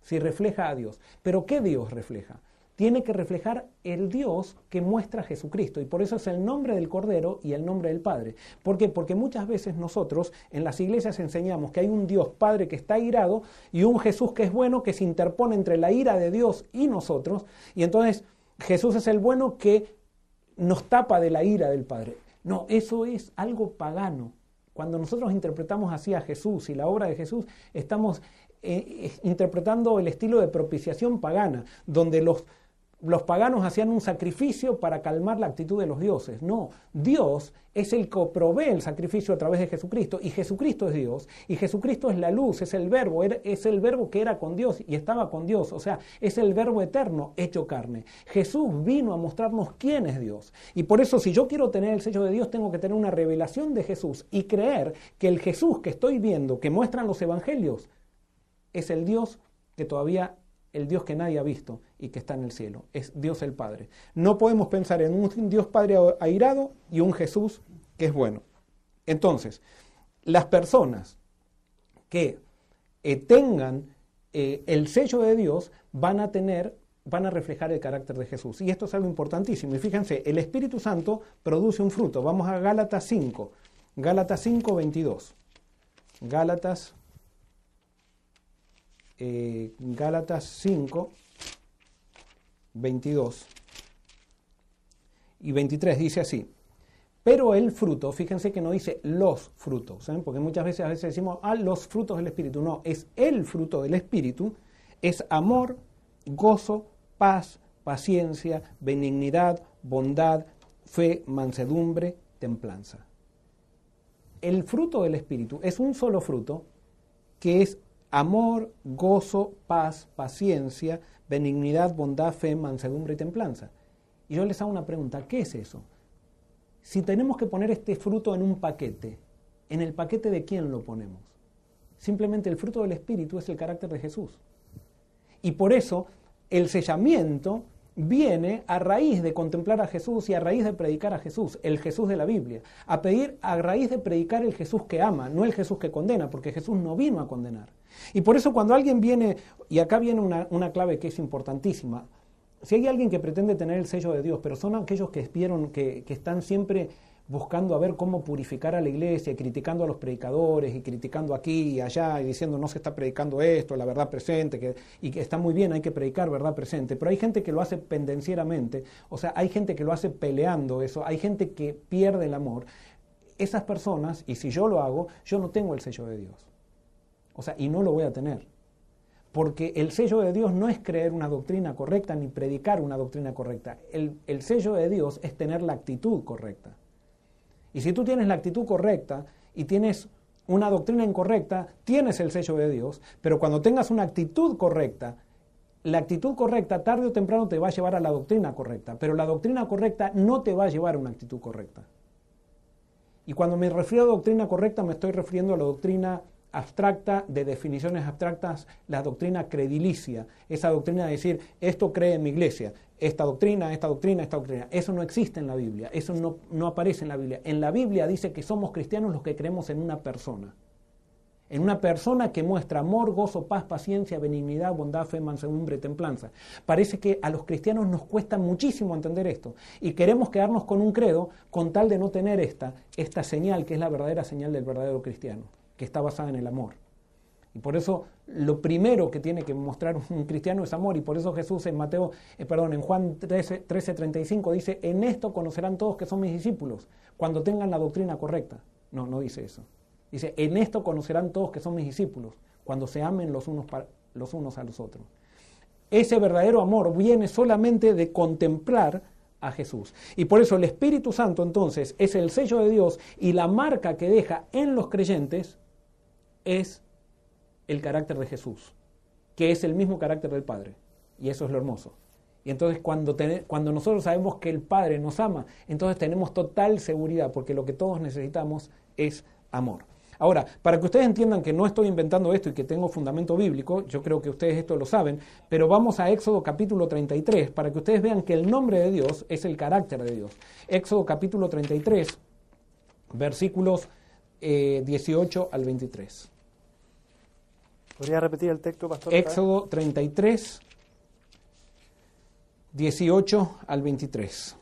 Si refleja a Dios. Pero ¿qué Dios refleja? Tiene que reflejar el Dios que muestra Jesucristo. Y por eso es el nombre del Cordero y el nombre del Padre. ¿Por qué? Porque muchas veces nosotros en las iglesias enseñamos que hay un Dios Padre que está irado y un Jesús que es bueno que se interpone entre la ira de Dios y nosotros. Y entonces Jesús es el bueno que nos tapa de la ira del Padre. No, eso es algo pagano. Cuando nosotros interpretamos así a Jesús y la obra de Jesús, estamos eh, interpretando el estilo de propiciación pagana, donde los los paganos hacían un sacrificio para calmar la actitud de los dioses. No, Dios es el que provee el sacrificio a través de Jesucristo y Jesucristo es Dios y Jesucristo es la luz, es el verbo, es el verbo que era con Dios y estaba con Dios, o sea, es el verbo eterno hecho carne. Jesús vino a mostrarnos quién es Dios y por eso si yo quiero tener el sello de Dios tengo que tener una revelación de Jesús y creer que el Jesús que estoy viendo, que muestran los evangelios, es el Dios que todavía el Dios que nadie ha visto y que está en el cielo. Es Dios el Padre. No podemos pensar en un Dios Padre airado y un Jesús que es bueno. Entonces, las personas que eh, tengan eh, el sello de Dios van a tener van a reflejar el carácter de Jesús. Y esto es algo importantísimo. Y fíjense, el Espíritu Santo produce un fruto. Vamos a Gálatas 5. Gálatas 5, 22. Gálatas eh, Gálatas 5, 22 y 23 dice así. Pero el fruto, fíjense que no dice los frutos, porque muchas veces a veces decimos, ah, los frutos del Espíritu. No, es el fruto del Espíritu, es amor, gozo, paz, paciencia, benignidad, bondad, fe, mansedumbre, templanza. El fruto del Espíritu es un solo fruto que es amor, gozo, paz, paciencia, benignidad, bondad, fe, mansedumbre y templanza. Y yo les hago una pregunta, ¿qué es eso? Si tenemos que poner este fruto en un paquete, ¿en el paquete de quién lo ponemos? Simplemente el fruto del Espíritu es el carácter de Jesús. Y por eso el sellamiento viene a raíz de contemplar a Jesús y a raíz de predicar a Jesús, el Jesús de la Biblia, a pedir a raíz de predicar el Jesús que ama, no el Jesús que condena, porque Jesús no vino a condenar. Y por eso cuando alguien viene, y acá viene una, clave que es importantísima, si hay alguien que pretende tener el sello de Dios, pero son aquellos que, que, que están siempre buscando a ver cómo purificar a la iglesia, criticando a los predicadores y criticando aquí y allá y diciendo no se está predicando esto, la verdad presente, que, y que está muy bien, hay que predicar verdad presente, pero hay gente que lo hace pendencieramente, o sea, hay gente que lo hace peleando eso, hay gente que pierde el amor. Esas personas, y si yo lo hago, yo no tengo el sello de Dios. O sea, y no lo voy a tener. Porque el sello de Dios no es creer una doctrina correcta ni predicar una doctrina correcta. El, el sello de Dios es tener la actitud correcta. Y si tú tienes la actitud correcta y tienes una doctrina incorrecta, tienes el sello de Dios, pero cuando tengas una actitud correcta, la actitud correcta tarde o temprano te va a llevar a la doctrina correcta, pero la doctrina correcta no te va a llevar a una actitud correcta. Y cuando me refiero a doctrina correcta, me estoy refiriendo a la doctrina abstracta, de definiciones abstractas, la doctrina credilicia, esa doctrina de decir, esto cree en mi iglesia, esta doctrina, esta doctrina, esta doctrina. Eso no existe en la Biblia, eso no, aparece en la Biblia. En la Biblia dice que somos cristianos los que creemos en una persona. En una persona que muestra amor, gozo, paz, paciencia, benignidad, bondad, fe, mansedumbre, templanza. Parece que a los cristianos nos cuesta muchísimo entender esto y queremos quedarnos con un credo con tal de no tener esta, esta señal que es la verdadera señal del verdadero cristiano, que está basada en el amor. Y por eso lo primero que tiene que mostrar un cristiano es amor y por eso Jesús en Mateo, eh, perdón, en Juan 13, 35 dice, en esto conocerán todos que son mis discípulos, cuando tengan la doctrina correcta. No, no dice eso. Dice, en esto conocerán todos que son mis discípulos, cuando se amen los unos, los unos a los otros. Ese verdadero amor viene solamente de contemplar a Jesús. Y por eso el Espíritu Santo entonces es el sello de Dios y la marca que deja en los creyentes es el carácter de Jesús, que es el mismo carácter del Padre. Y eso es lo hermoso. Y entonces cuando, cuando nosotros sabemos que el Padre nos ama, entonces tenemos total seguridad, porque lo que todos necesitamos es amor. Ahora, para que ustedes entiendan que no estoy inventando esto y que tengo fundamento bíblico, yo creo que ustedes esto lo saben, pero vamos a Éxodo capítulo 33 para que ustedes vean que el nombre de Dios es el carácter de Dios. Éxodo capítulo 33, versículos 18 eh, al 23. ¿Podría repetir el texto, pastor? Éxodo 33, 18 al 23.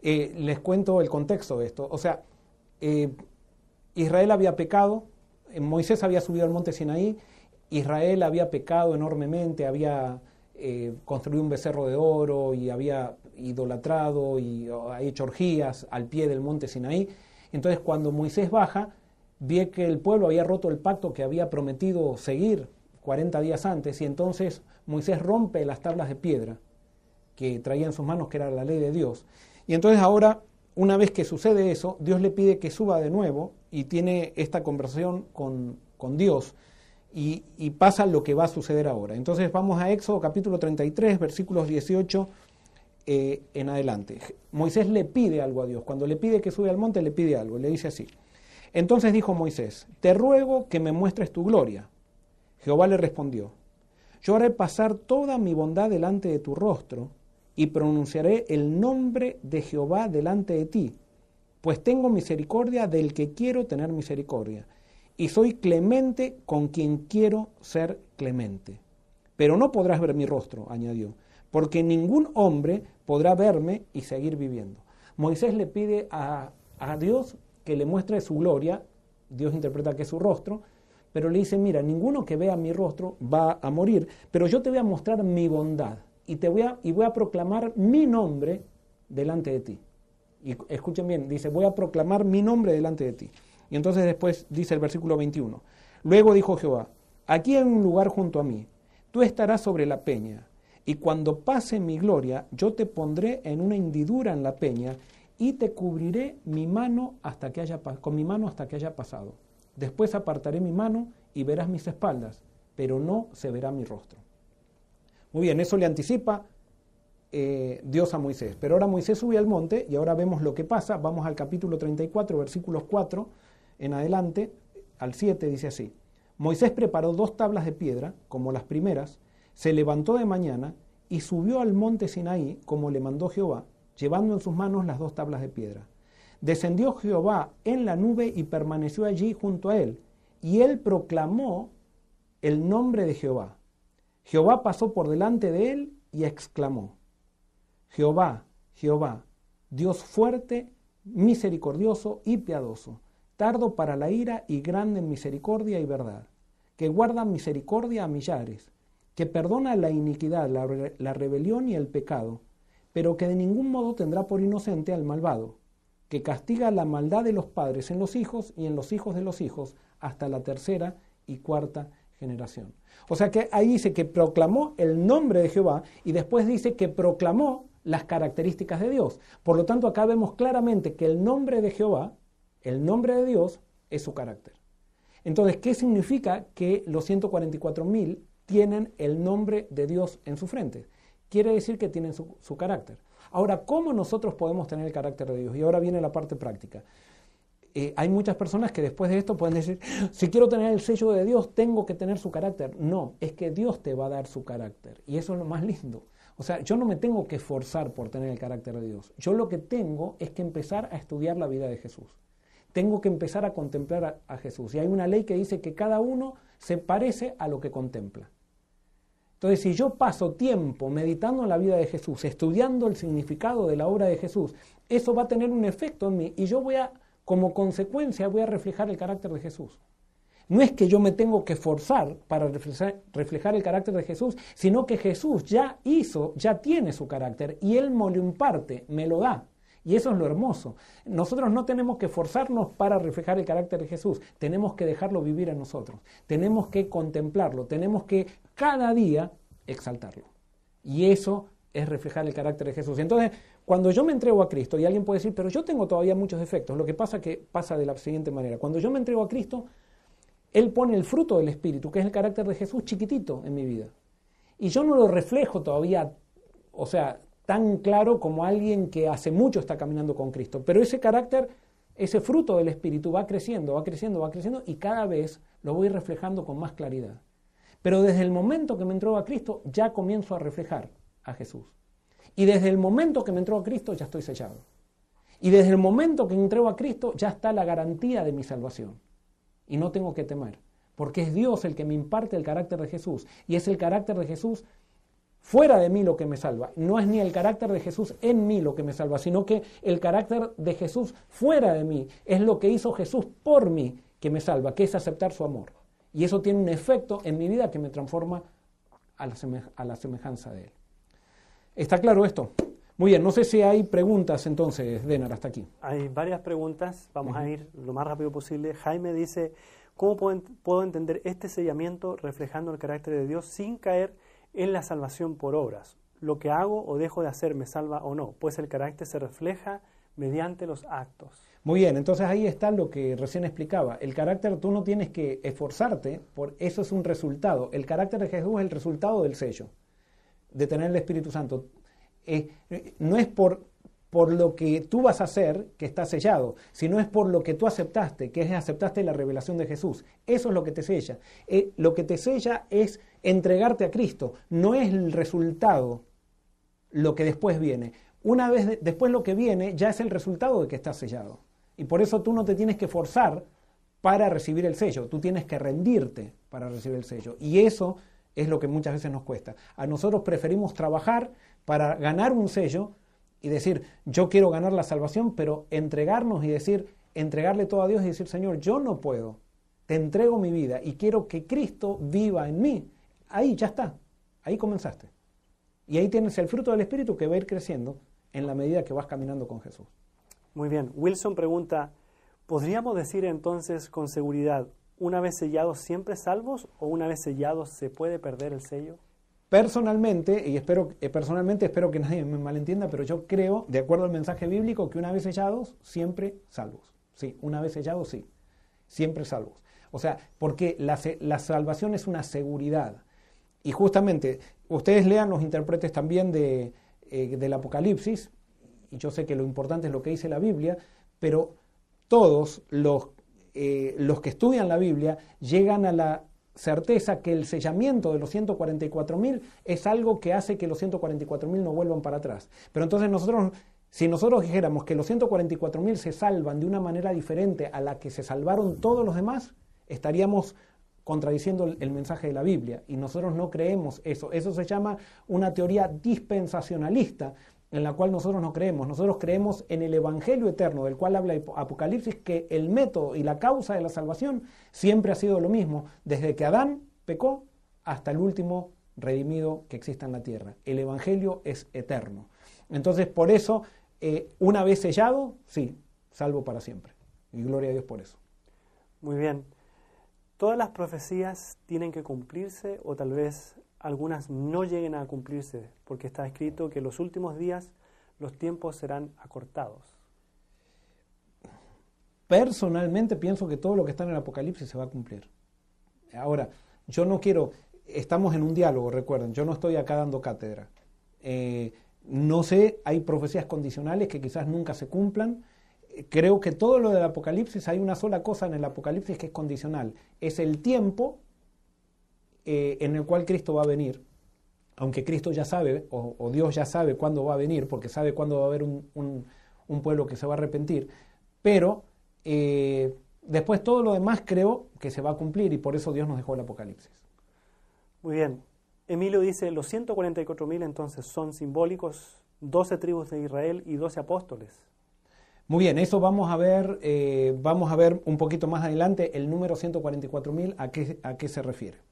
Eh, les cuento el contexto de esto. O sea, eh, Israel había pecado, Moisés había subido al monte Sinaí, Israel había pecado enormemente, había construido un becerro de oro y había idolatrado y hecho orgías al pie del monte Sinaí. Entonces cuando Moisés baja, vi que el pueblo había roto el pacto que había prometido seguir 40 días antes y entonces Moisés rompe las tablas de piedra que traía en sus manos, que era la ley de Dios. Y entonces ahora, una vez que sucede eso, Dios le pide que suba de nuevo y tiene esta conversación con, con Dios y, pasa lo que va a suceder ahora. Entonces vamos a Éxodo capítulo 33, versículos 18 eh, en adelante. Moisés le pide algo a Dios. Cuando le pide que sube al monte, le pide algo. Le dice así. Entonces dijo Moisés, te ruego que me muestres tu gloria. Jehová le respondió, yo haré pasar toda mi bondad delante de tu rostro y pronunciaré el nombre de Jehová delante de ti, pues tengo misericordia del que quiero tener misericordia, y soy clemente con quien quiero ser clemente. Pero no podrás ver mi rostro, añadió, porque ningún hombre podrá verme y seguir viviendo. Moisés le pide a, a Dios que le muestre su gloria, Dios interpreta que es su rostro, pero le dice, mira, ninguno que vea mi rostro va a morir, pero yo te voy a mostrar mi bondad y, te voy a, y voy a proclamar mi nombre delante de ti. Y escuchen bien, dice, voy a proclamar mi nombre delante de ti. Y entonces después dice el versículo 21, luego dijo Jehová, aquí hay un lugar junto a mí, tú estarás sobre la peña, y cuando pase mi gloria, yo te pondré en una hendidura en la peña, y te cubriré mi mano hasta que haya, con mi mano hasta que haya pasado. Después apartaré mi mano y verás mis espaldas, pero no se verá mi rostro. Muy bien, eso le anticipa eh, Dios a Moisés. Pero ahora Moisés sube al monte y ahora vemos lo que pasa. Vamos al capítulo 34, versículos 4 en adelante, al 7 dice así. Moisés preparó dos tablas de piedra, como las primeras, se levantó de mañana y subió al monte Sinaí, como le mandó Jehová, llevando en sus manos las dos tablas de piedra. Descendió Jehová en la nube y permaneció allí junto a él, y él proclamó el nombre de Jehová. Jehová pasó por delante de él y exclamó, Jehová, Jehová, Dios fuerte, misericordioso y piadoso, tardo para la ira y grande en misericordia y verdad, que guarda misericordia a millares, que perdona la iniquidad, la, rebelión y el pecado, pero que de ningún modo tendrá por inocente al malvado, que castiga la maldad de los padres en los hijos y en los hijos de los hijos hasta la tercera y cuarta generación. O sea que ahí dice que proclamó el nombre de Jehová y después dice que proclamó las características de Dios. Por lo tanto, acá vemos claramente que el nombre de Jehová, el nombre de Dios, es su carácter. Entonces, ¿qué significa que los 144.000 tienen el nombre de Dios en su frente? quiere decir que tienen su, carácter. Ahora, ¿cómo nosotros podemos tener el carácter de Dios? Y ahora viene la parte práctica. Eh, hay muchas personas que después de esto pueden decir, si quiero tener el sello de Dios, tengo que tener su carácter. No, es que Dios te va a dar su carácter. Y eso es lo más lindo. O sea, yo no me tengo que esforzar por tener el carácter de Dios. Yo lo que tengo es que empezar a estudiar la vida de Jesús. Tengo que empezar a contemplar a Jesús. Y hay una ley que dice que cada uno se parece a lo que contempla. Entonces, si yo paso tiempo meditando en la vida de Jesús, estudiando el significado de la obra de Jesús, eso va a tener un efecto en mí y yo voy a, como consecuencia, voy a reflejar el carácter de Jesús. No es que yo me tengo que forzar para reflejar, el carácter de Jesús, sino que Jesús ya hizo, ya tiene su carácter y Él me lo imparte, me lo da. Y eso es lo hermoso. Nosotros no tenemos que forzarnos para reflejar el carácter de Jesús, tenemos que dejarlo vivir en nosotros, tenemos que contemplarlo, tenemos que cada día exaltarlo. Y eso es reflejar el carácter de Jesús. Entonces, cuando yo me entrego a Cristo, y alguien puede decir, pero yo tengo todavía muchos defectos, lo que pasa que pasa de la siguiente manera. Cuando yo me entrego a Cristo, Él pone el fruto del Espíritu, que es el carácter de Jesús, chiquitito en mi vida. Y yo no lo reflejo todavía, o sea, tan claro como alguien que hace mucho está caminando con Cristo. Pero ese carácter, ese fruto del Espíritu va creciendo, va creciendo, va creciendo, y cada vez lo voy reflejando con más claridad. Pero desde el momento que me entrego a Cristo, ya comienzo a reflejar a Jesús. Y desde el momento que me entrego a Cristo, ya estoy sellado. Y desde el momento que entrego a Cristo, ya está la garantía de mi salvación. Y no tengo que temer, porque es Dios el que me imparte el carácter de Jesús. Y es el carácter de Jesús fuera de mí lo que me salva. No es ni el carácter de Jesús en mí lo que me salva, sino que el carácter de Jesús fuera de mí es lo que hizo Jesús por mí que me salva, que es aceptar su amor. Y eso tiene un efecto en mi vida que me transforma a la, semejanza de Él. ¿Está claro esto? Muy bien, no sé si hay preguntas entonces, Denar, hasta aquí. Hay varias preguntas, vamos a ir lo más rápido posible. Jaime dice, ¿cómo puedo, entender este sellamiento reflejando el carácter de Dios sin caer en la salvación por obras? Lo que hago o dejo de hacer me salva o no, pues el carácter se refleja mediante los actos. Muy bien, entonces ahí está lo que recién explicaba. El carácter tú no tienes que esforzarte, por eso es un resultado. El carácter de Jesús es el resultado del sello, de tener el Espíritu Santo. Eh, no es por, por lo que tú vas a hacer que está sellado, sino es por lo que tú aceptaste, que es aceptaste la revelación de Jesús. Eso es lo que te sella. Eh, lo que te sella es entregarte a Cristo, no es el resultado lo que después viene. Una vez después lo que viene ya es el resultado de que estás sellado. Y por eso tú no te tienes que forzar para recibir el sello, tú tienes que rendirte para recibir el sello. Y eso es lo que muchas veces nos cuesta. A nosotros preferimos trabajar para ganar un sello y decir, yo quiero ganar la salvación, pero entregarnos y decir, entregarle todo a Dios y decir, Señor, yo no puedo, te entrego mi vida y quiero que Cristo viva en mí. Ahí ya está, ahí comenzaste. Y ahí tienes el fruto del Espíritu que va a ir creciendo en la medida que vas caminando con Jesús. Muy bien. Wilson pregunta, ¿podríamos decir entonces con seguridad, una vez sellados siempre salvos o una vez sellados se puede perder el sello? Personalmente, y espero, eh, personalmente espero que nadie me malentienda, pero yo creo, de acuerdo al mensaje bíblico, que una vez sellados, siempre salvos. Sí, una vez sellados, sí, siempre salvos. O sea, porque la, la salvación es una seguridad. Y justamente, ustedes lean los intérpretes también de, eh, del Apocalipsis, y yo sé que lo importante es lo que dice la Biblia, pero todos los, eh, los que estudian la Biblia llegan a la certeza que el sellamiento de los 144.000 es algo que hace que los 144.000 no vuelvan para atrás. Pero entonces nosotros, si nosotros dijéramos que los 144.000 se salvan de una manera diferente a la que se salvaron todos los demás, estaríamos contradiciendo el mensaje de la Biblia. Y nosotros no creemos eso. Eso se llama una teoría dispensacionalista, en la cual nosotros no creemos. Nosotros creemos en el Evangelio eterno, del cual habla Apocalipsis, que el método y la causa de la salvación siempre ha sido lo mismo, desde que Adán pecó hasta el último redimido que exista en la tierra. El Evangelio es eterno. Entonces, por eso, eh, una vez sellado, sí, salvo para siempre. Y gloria a Dios por eso. Muy bien. ¿Todas las profecías tienen que cumplirse o tal vez algunas no lleguen a cumplirse, porque está escrito que en los últimos días los tiempos serán acortados. Personalmente pienso que todo lo que está en el Apocalipsis se va a cumplir. Ahora, yo no quiero, estamos en un diálogo, recuerden, yo no estoy acá dando cátedra. Eh, no sé, hay profecías condicionales que quizás nunca se cumplan. Creo que todo lo del Apocalipsis, hay una sola cosa en el Apocalipsis que es condicional, es el tiempo eh, en el cual Cristo va a venir, aunque Cristo ya sabe, o, Dios ya sabe cuándo va a venir, porque sabe cuándo va a haber un, pueblo que se va a arrepentir, pero eh, después todo lo demás creo que se va a cumplir y por eso Dios nos dejó el Apocalipsis. Muy bien. Emilio dice, los 144.000 entonces son simbólicos, 12 tribus de Israel y 12 apóstoles. Muy bien, eso vamos a ver, eh, vamos a ver un poquito más adelante el número 144.000 a qué, a qué se refiere.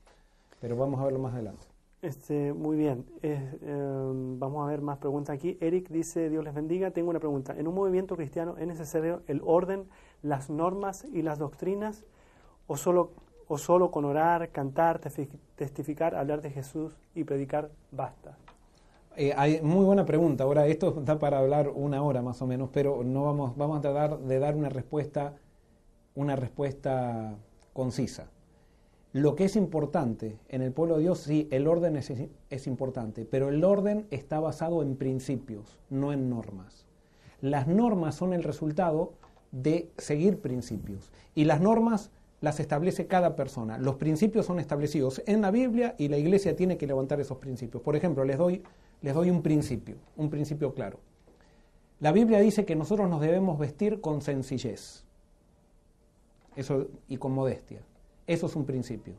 Pero vamos a verlo más adelante. Este, muy bien, em, vamos a ver más preguntas aquí. Eric dice, Dios les bendiga, tengo una pregunta. ¿En un movimiento cristiano es necesario el orden, las normas y las doctrinas o solo, o solo con orar, cantar, testificar, hablar de Jesús y predicar basta? Eh, hay, muy buena pregunta. Ahora, esto da para hablar una hora más o menos, pero no vamos, vamos a tratar de dar una respuesta, una respuesta concisa. Lo que es importante en el pueblo de Dios, sí, el orden es, importante, pero el orden está basado en principios, no en normas. Las normas son el resultado de seguir principios. Y las normas las establece cada persona. Los principios son establecidos en la Biblia y la iglesia tiene que levantar esos principios. Por ejemplo, les doy les doy un principio, un principio claro. La Biblia dice que nosotros nos debemos vestir con sencillez eso, y con modestia. Eso es un principio.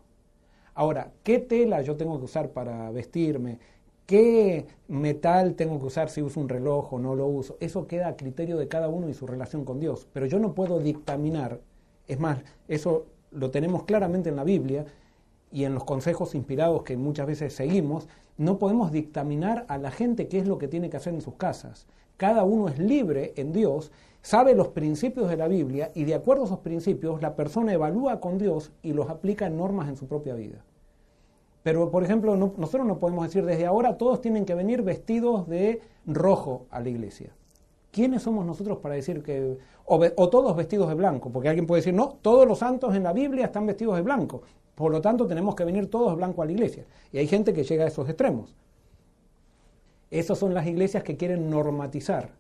Ahora, ¿qué tela yo tengo que usar para vestirme? ¿Qué metal tengo que usar si uso un reloj o no lo uso? Eso queda a criterio de cada uno y su relación con Dios. Pero yo no puedo dictaminar, es más, eso lo tenemos claramente en la Biblia y en los consejos inspirados que muchas veces seguimos, no podemos dictaminar a la gente qué es lo que tiene que hacer en sus casas. Cada uno es libre en Dios, sabe los principios de la Biblia y de acuerdo a esos principios la persona evalúa con Dios y los aplica en normas en su propia vida. Pero, por ejemplo, nosotros no podemos decir desde ahora todos tienen que venir vestidos de rojo a la iglesia. ¿Quiénes somos nosotros para decir que... O, o, todos vestidos de blanco? Porque alguien puede decir, no, todos los santos en la Biblia están vestidos de blanco. Por lo tanto, tenemos que venir todos blancos a la iglesia. Y hay gente que llega a esos extremos. Esas son las iglesias que quieren normatizar.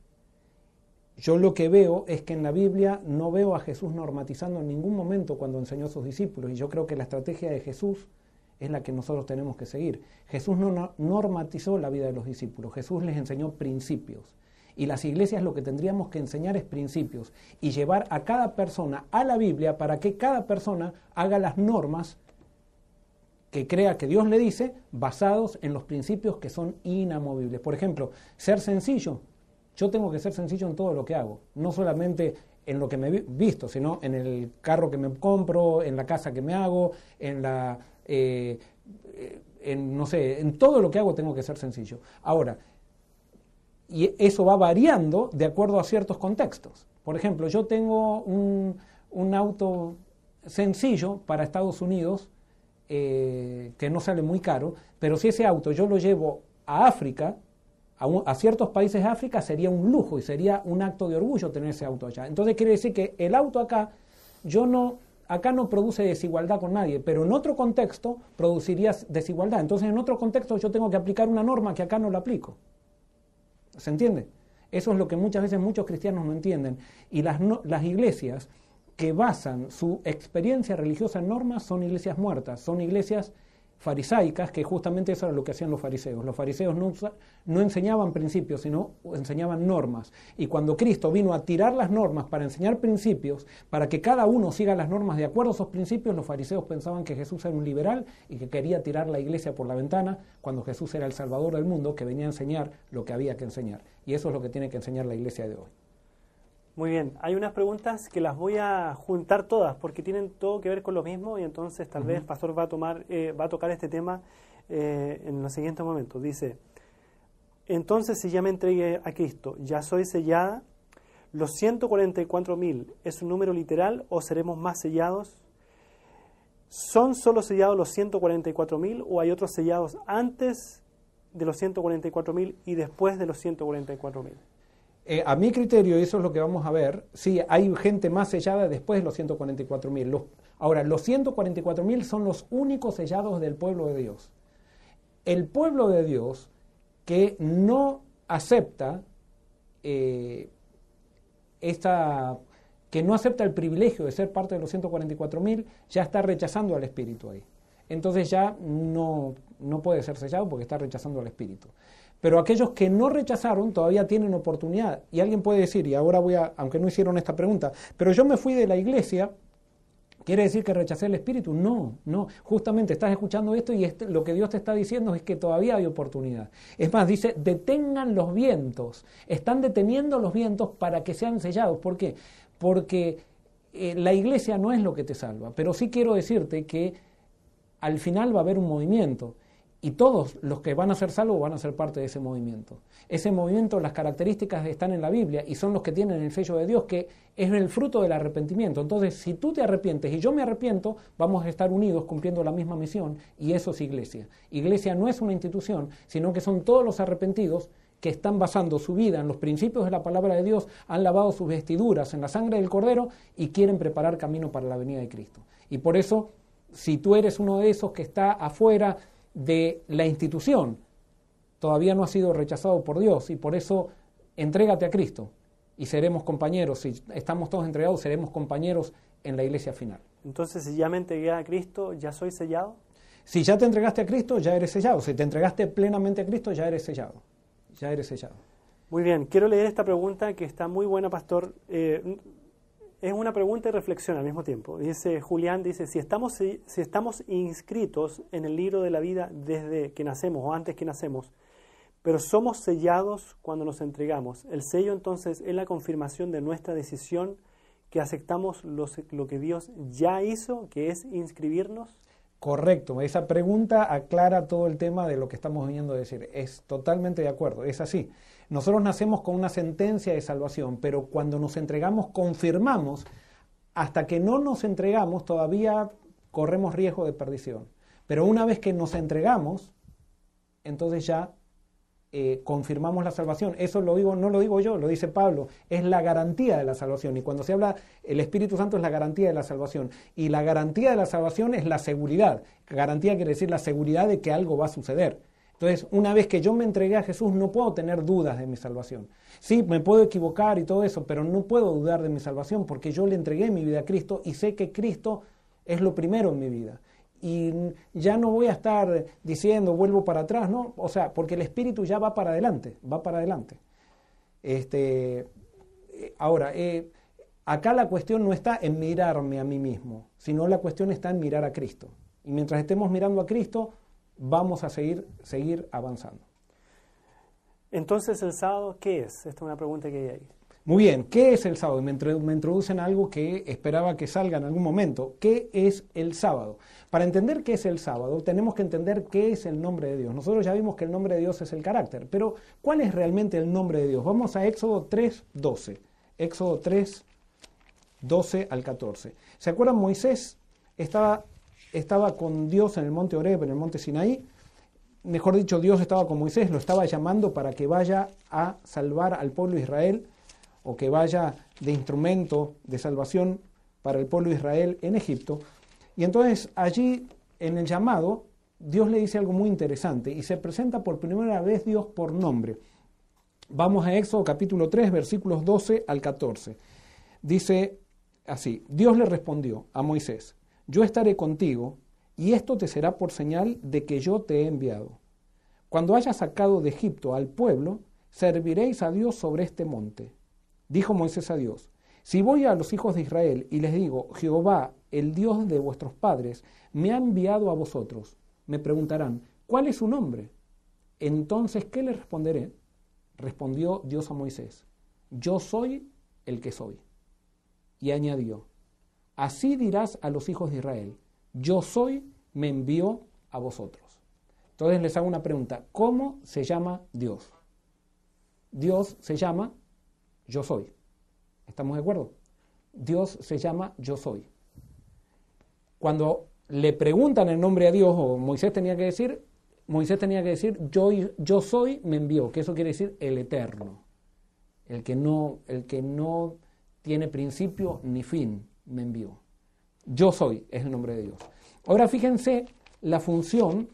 Yo lo que veo es que en la Biblia no veo a Jesús normatizando en ningún momento cuando enseñó a sus discípulos. Y yo creo que la estrategia de Jesús es la que nosotros tenemos que seguir. Jesús no normatizó la vida de los discípulos, Jesús les enseñó principios. Y las iglesias lo que tendríamos que enseñar es principios y llevar a cada persona a la Biblia para que cada persona haga las normas que crea que Dios le dice, basados en los principios que son inamovibles. Por ejemplo, ser sencillo. Yo tengo que ser sencillo en todo lo que hago, no solamente en lo que me visto, sino en el carro que me compro, en la casa que me hago, en la, eh, en, no sé, en todo lo que hago tengo que ser sencillo. Ahora, y eso va variando de acuerdo a ciertos contextos. Por ejemplo, yo tengo un, un auto sencillo para Estados Unidos eh, que no sale muy caro, pero si ese auto yo lo llevo a África, a, ciertos países de África, sería un lujo y sería un acto de orgullo tener ese auto allá. Entonces quiere decir que el auto acá, yo no, acá no produce desigualdad con nadie, pero en otro contexto produciría desigualdad. Entonces en otro contexto yo tengo que aplicar una norma que acá no la aplico. ¿Se entiende? Eso es lo que muchas veces muchos cristianos no entienden. Y las, las iglesias que basan su experiencia religiosa en normas son iglesias muertas, son iglesias farisaicas, que justamente eso era lo que hacían los fariseos. Los fariseos no, no, enseñaban principios, sino enseñaban normas. Y cuando Cristo vino a tirar las normas para enseñar principios, para que cada uno siga las normas de acuerdo a esos principios, los fariseos pensaban que Jesús era un liberal y que quería tirar la iglesia por la ventana, cuando Jesús era el Salvador del mundo, que venía a enseñar lo que había que enseñar. Y eso es lo que tiene que enseñar la iglesia de hoy. Muy bien, hay unas preguntas que las voy a juntar todas porque tienen todo que ver con lo mismo y entonces tal vez el pastor va a, tomar, eh, va a tocar este tema eh, en los siguientes momentos. Dice, entonces si ya me entregué a Cristo, ya soy sellada, los 144 mil, ¿es un número literal o seremos más sellados? ¿Son solo sellados los 144 mil o hay otros sellados antes de los 144 mil y después de los 144 mil? Eh, a mi criterio, y eso es lo que vamos a ver, sí, hay gente más sellada después de los 144.000. Ahora, los 144.000 son los únicos sellados del pueblo de Dios. El pueblo de Dios que no acepta eh, esta, que no acepta el privilegio de ser parte de los 144.000, ya está rechazando al Espíritu ahí. Entonces ya no, no puede ser sellado porque está rechazando al Espíritu. Pero aquellos que no rechazaron todavía tienen oportunidad. Y alguien puede decir, y ahora voy a, aunque no hicieron esta pregunta, pero yo me fui de la iglesia ¿Quiere decir que rechacé el Espíritu? No, no. Justamente estás escuchando esto y este, lo que Dios te está diciendo es que todavía hay oportunidad. Es más, dice, detengan los vientos. Están deteniendo los vientos para que sean sellados. ¿Por qué? Porque eh, la iglesia no es lo que te salva. Pero sí quiero decirte que al final va a haber un movimiento. Y todos los que van a ser salvos van a ser parte de ese movimiento. Ese movimiento, las características están en la Biblia y son los que tienen el sello de Dios, que es el fruto del arrepentimiento. Entonces, si tú te arrepientes y yo me arrepiento, vamos a estar unidos cumpliendo la misma misión y eso es iglesia. Iglesia no es una institución, sino que son todos los arrepentidos que están basando su vida en los principios de la palabra de Dios, han lavado sus vestiduras en la sangre del Cordero y quieren preparar camino para la venida de Cristo. Y por eso, si tú eres uno de esos que está afuera, de la institución todavía no ha sido rechazado por Dios y por eso entrégate a Cristo y seremos compañeros, si estamos todos entregados, seremos compañeros en la iglesia final. Entonces, si ya me entregué a Cristo, ¿ya soy sellado? Si ya te entregaste a Cristo, ya eres sellado. Si te entregaste plenamente a Cristo, ya eres sellado. Ya eres sellado. Muy bien, quiero leer esta pregunta que está muy buena, pastor. Eh, es una pregunta y reflexión al mismo tiempo. Dice Julián, dice, si estamos, si estamos inscritos en el libro de la vida desde que nacemos o antes que nacemos, pero somos sellados cuando nos entregamos, el sello entonces es la confirmación de nuestra decisión que aceptamos lo que Dios ya hizo, que es inscribirnos. Correcto, esa pregunta aclara todo el tema de lo que estamos viniendo a decir. Es totalmente de acuerdo, es así. Nosotros nacemos con una sentencia de salvación, pero cuando nos entregamos confirmamos, hasta que no nos entregamos todavía corremos riesgo de perdición. Pero una vez que nos entregamos, entonces ya eh, confirmamos la salvación. Eso lo digo, no lo digo yo, lo dice Pablo. Es la garantía de la salvación. Y cuando se habla, el Espíritu Santo es la garantía de la salvación. Y la garantía de la salvación es la seguridad. Garantía quiere decir la seguridad de que algo va a suceder. Entonces, una vez que yo me entregué a Jesús, no puedo tener dudas de mi salvación. Sí, me puedo equivocar y todo eso, pero no puedo dudar de mi salvación porque yo le entregué mi vida a Cristo y sé que Cristo es lo primero en mi vida. Y ya no voy a estar diciendo vuelvo para atrás, ¿no? O sea, porque el Espíritu ya va para adelante, va para adelante. Este, ahora, eh, acá la cuestión no está en mirarme a mí mismo, sino la cuestión está en mirar a Cristo. Y mientras estemos mirando a Cristo, vamos a seguir, seguir avanzando. Entonces, ¿el sábado qué es? Esta es una pregunta que hay ahí. Muy bien, ¿qué es el sábado? Me, introducen algo que esperaba que salga en algún momento. ¿Qué es el sábado? Para entender qué es el sábado, tenemos que entender qué es el nombre de Dios. Nosotros ya vimos que el nombre de Dios es el carácter, pero ¿cuál es realmente el nombre de Dios? Vamos a Éxodo 3, 12. Éxodo 3, 12 al 14. ¿Se acuerdan? Moisés estaba estaba con Dios en el monte Oreb, en el monte Sinaí. Mejor dicho, Dios estaba con Moisés, lo estaba llamando para que vaya a salvar al pueblo de Israel o que vaya de instrumento de salvación para el pueblo de Israel en Egipto. Y entonces allí, en el llamado, Dios le dice algo muy interesante y se presenta por primera vez Dios por nombre. Vamos a Éxodo capítulo 3, versículos 12 al 14. Dice así, Dios le respondió a Moisés, yo estaré contigo, y esto te será por señal de que yo te he enviado. Cuando hayas sacado de Egipto al pueblo, serviréis a Dios sobre este monte. Dijo Moisés a Dios, si voy a los hijos de Israel y les digo, Jehová, el Dios de vuestros padres, me ha enviado a vosotros, me preguntarán, ¿cuál es su nombre? Entonces, ¿qué le responderé? Respondió Dios a Moisés, yo soy el que soy. Y añadió, Así dirás a los hijos de Israel, yo soy, me envió a vosotros. Entonces les hago una pregunta, ¿cómo se llama Dios? Dios se llama yo soy. ¿Estamos de acuerdo? Dios se llama yo soy. Cuando le preguntan el nombre a Dios, o Moisés tenía que decir, Moisés tenía que decir, yo, yo soy, me envió, que eso quiere decir el eterno, el que no, el que no tiene principio ni fin, me envió. Yo soy es el nombre de Dios. Ahora fíjense la función,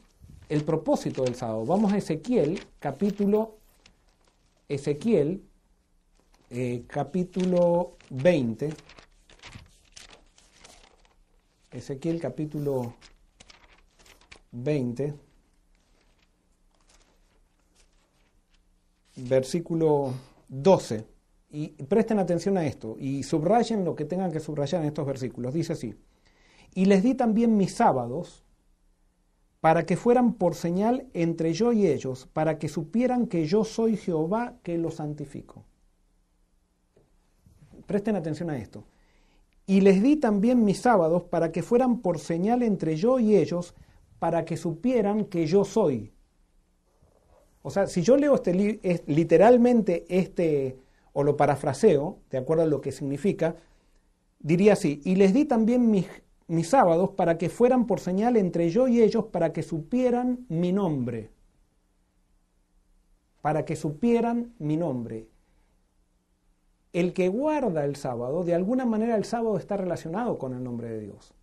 el propósito del sábado. Vamos a Ezequiel, capítulo, Ezequiel, eh, capítulo 20. Ezequiel capítulo 20, versículo 12. Y presten atención a esto y subrayen lo que tengan que subrayar en estos versículos. Dice así, Y les di también mis sábados para que fueran por señal entre yo y ellos, para que supieran que yo soy Jehová que los santifico. Presten atención a esto. Y les di también mis sábados para que fueran por señal entre yo y ellos, para que supieran que yo soy. O sea, si yo leo este literalmente este, o lo parafraseo, de acuerdo a lo que significa, diría así, y les di también mis, mis sábados para que fueran por señal entre yo y ellos, para que supieran mi nombre. Para que supieran mi nombre el que guarda el sábado, de alguna manera el sábado está relacionado con el nombre de Dios.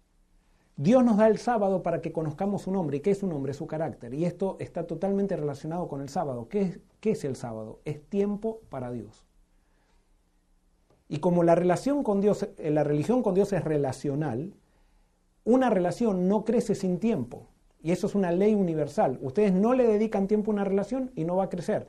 Dios nos da el sábado para que conozcamos su nombre. ¿Y qué es su nombre? Su carácter. Y esto está totalmente relacionado con el sábado. ¿Qué es, qué es el sábado? Es tiempo para Dios. Y como la relación con Dios, eh, la religión con Dios es relacional, una relación no crece sin tiempo. Y eso es una ley universal. Ustedes no le dedican tiempo a una relación y no va a crecer.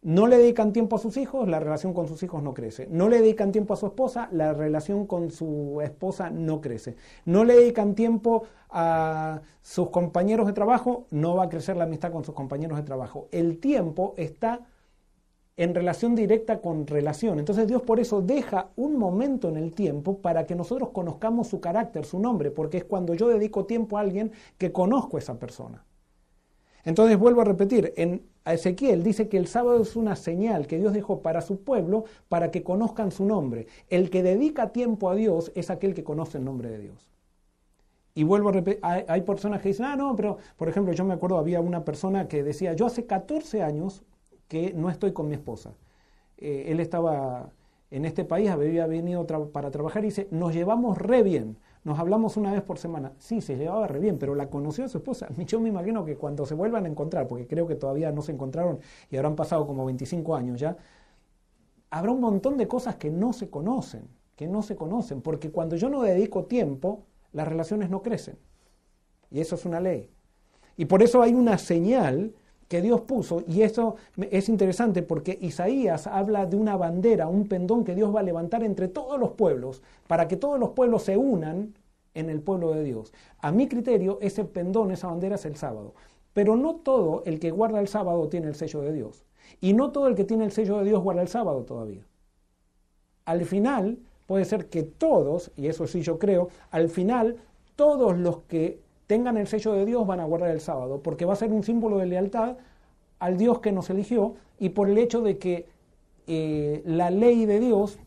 No le dedican tiempo a sus hijos, la relación con sus hijos no crece. No le dedican tiempo a su esposa, la relación con su esposa no crece. No le dedican tiempo a sus compañeros de trabajo, no va a crecer la amistad con sus compañeros de trabajo. El tiempo está en relación directa con relación. Entonces Dios por eso deja un momento en el tiempo para que nosotros conozcamos su carácter, su nombre, porque es cuando yo dedico tiempo a alguien que conozco a esa persona. Entonces vuelvo a repetir, en Ezequiel dice que el sábado es una señal que Dios dejó para su pueblo para que conozcan su nombre. El que dedica tiempo a Dios es aquel que conoce el nombre de Dios. Y vuelvo a repetir, hay, personas que dicen, ah, no, pero por ejemplo, yo me acuerdo, había una persona que decía, yo hace 14 años que no estoy con mi esposa. Eh, él estaba en este país, había venido para trabajar y dice, nos llevamos re bien. Nos hablamos una vez por semana. Sí, se llevaba re bien, pero la conoció su esposa. Yo me imagino que cuando se vuelvan a encontrar, porque creo que todavía no se encontraron y habrán pasado como 25 años ya, habrá un montón de cosas que no se conocen, que no se conocen, porque cuando yo no dedico tiempo, las relaciones no crecen. Y eso es una ley. Y por eso hay una señal que Dios puso, y eso es interesante porque Isaías habla de una bandera, un pendón que Dios va a levantar entre todos los pueblos, para que todos los pueblos se unan en el pueblo de Dios. A mi criterio, ese pendón, esa bandera es el sábado. Pero no todo el que guarda el sábado tiene el sello de Dios. Y no todo el que tiene el sello de Dios guarda el sábado todavía. Al final, puede ser que todos, y eso sí yo creo, al final todos los que tengan el sello de Dios van a guardar el sábado, porque va a ser un símbolo de lealtad al Dios que nos eligió y por el hecho de que eh, la ley de Dios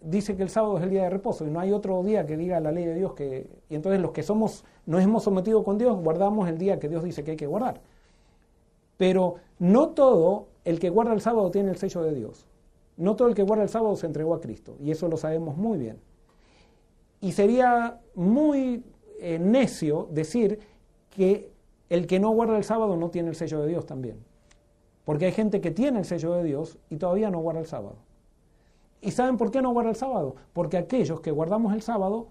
dice que el sábado es el día de reposo y no hay otro día que diga la ley de Dios que y entonces los que somos nos hemos sometido con Dios guardamos el día que Dios dice que hay que guardar. Pero no todo el que guarda el sábado tiene el sello de Dios. No todo el que guarda el sábado se entregó a Cristo y eso lo sabemos muy bien. Y sería muy eh, necio decir que el que no guarda el sábado no tiene el sello de Dios también. Porque hay gente que tiene el sello de Dios y todavía no guarda el sábado. ¿Y saben por qué no guarda el sábado? Porque aquellos que guardamos el sábado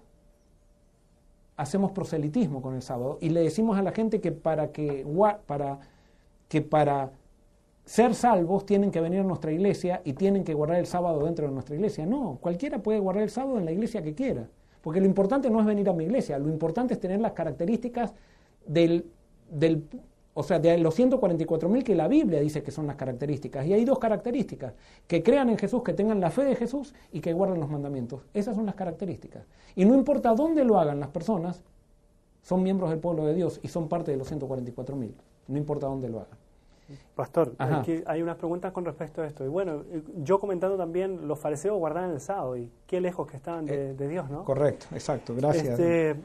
hacemos proselitismo con el sábado y le decimos a la gente que para que para, que para ser salvos tienen que venir a nuestra iglesia y tienen que guardar el sábado dentro de nuestra iglesia. No, cualquiera puede guardar el sábado en la iglesia que quiera. Porque lo importante no es venir a mi iglesia, lo importante es tener las características del, del o sea, de los 144.000 que la Biblia dice que son las características. Y hay dos características, que crean en Jesús, que tengan la fe de Jesús y que guarden los mandamientos. Esas son las características. Y no importa dónde lo hagan las personas, son miembros del pueblo de Dios y son parte de los 144.000. No importa dónde lo hagan. Pastor, hay unas preguntas con respecto a esto. Y bueno, eh, yo comentando también, los fariseos guardaban el sábado y qué lejos que estaban de, eh, Dios, ¿no? Correcto, exacto, gracias. Este,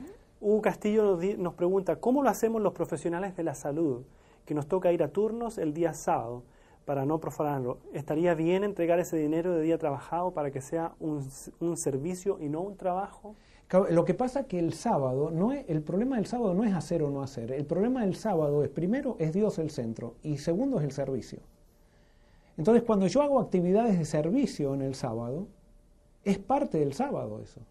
Hugo Castillo nos, pregunta, ¿cómo lo hacemos los profesionales de la salud? Que nos toca ir a turnos el día sábado para no profanarlo. ¿Estaría bien entregar ese dinero de día trabajado para que sea un, un servicio y no un trabajo? Lo que pasa que el sábado, no es, el problema del sábado no es hacer o no hacer. El problema del sábado es, primero, es Dios el centro y segundo es el servicio. Entonces, cuando yo hago actividades de servicio en el sábado, es parte del sábado eso.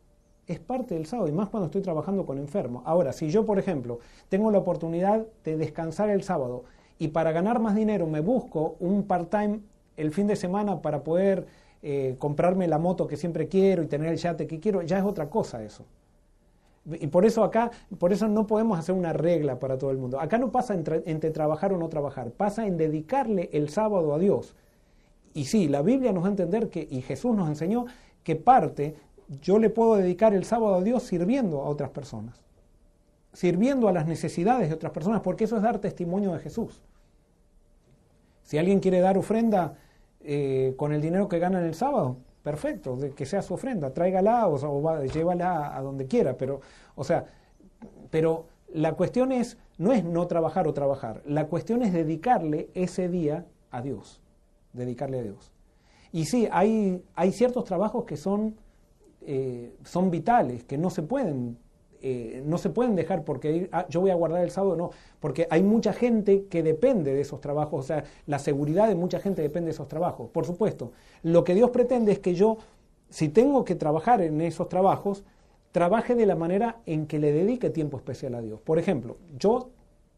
Es parte del sábado y más cuando estoy trabajando con enfermos. Ahora, si yo, por ejemplo, tengo la oportunidad de descansar el sábado y para ganar más dinero me busco un part-time el fin de semana para poder eh, comprarme la moto que siempre quiero y tener el yate que quiero, ya es otra cosa eso. Y por eso acá, por eso no podemos hacer una regla para todo el mundo. Acá no pasa entre, entre trabajar o no trabajar, pasa en dedicarle el sábado a Dios. Y sí, la Biblia nos va a entender que, y Jesús nos enseñó que parte, yo le puedo dedicar el sábado a Dios sirviendo a otras personas, sirviendo a las necesidades de otras personas, porque eso es dar testimonio de Jesús. Si alguien quiere dar ofrenda eh, con el dinero que gana en el sábado, perfecto, de que sea su ofrenda, tráigala o, llévala a donde quiera, pero, o sea, pero la cuestión es, no es no trabajar o trabajar, la cuestión es dedicarle ese día a Dios, dedicarle a Dios. Y sí, hay, hay ciertos trabajos que son, eh, son vitales, que no se pueden eh, no se pueden dejar porque ah, yo voy a guardar el sábado, no, porque hay mucha gente que depende de esos trabajos, o sea, la seguridad de mucha gente depende de esos trabajos. Por supuesto, lo que Dios pretende es que yo, si tengo que trabajar en esos trabajos, trabaje de la manera en que le dedique tiempo especial a Dios. Por ejemplo, yo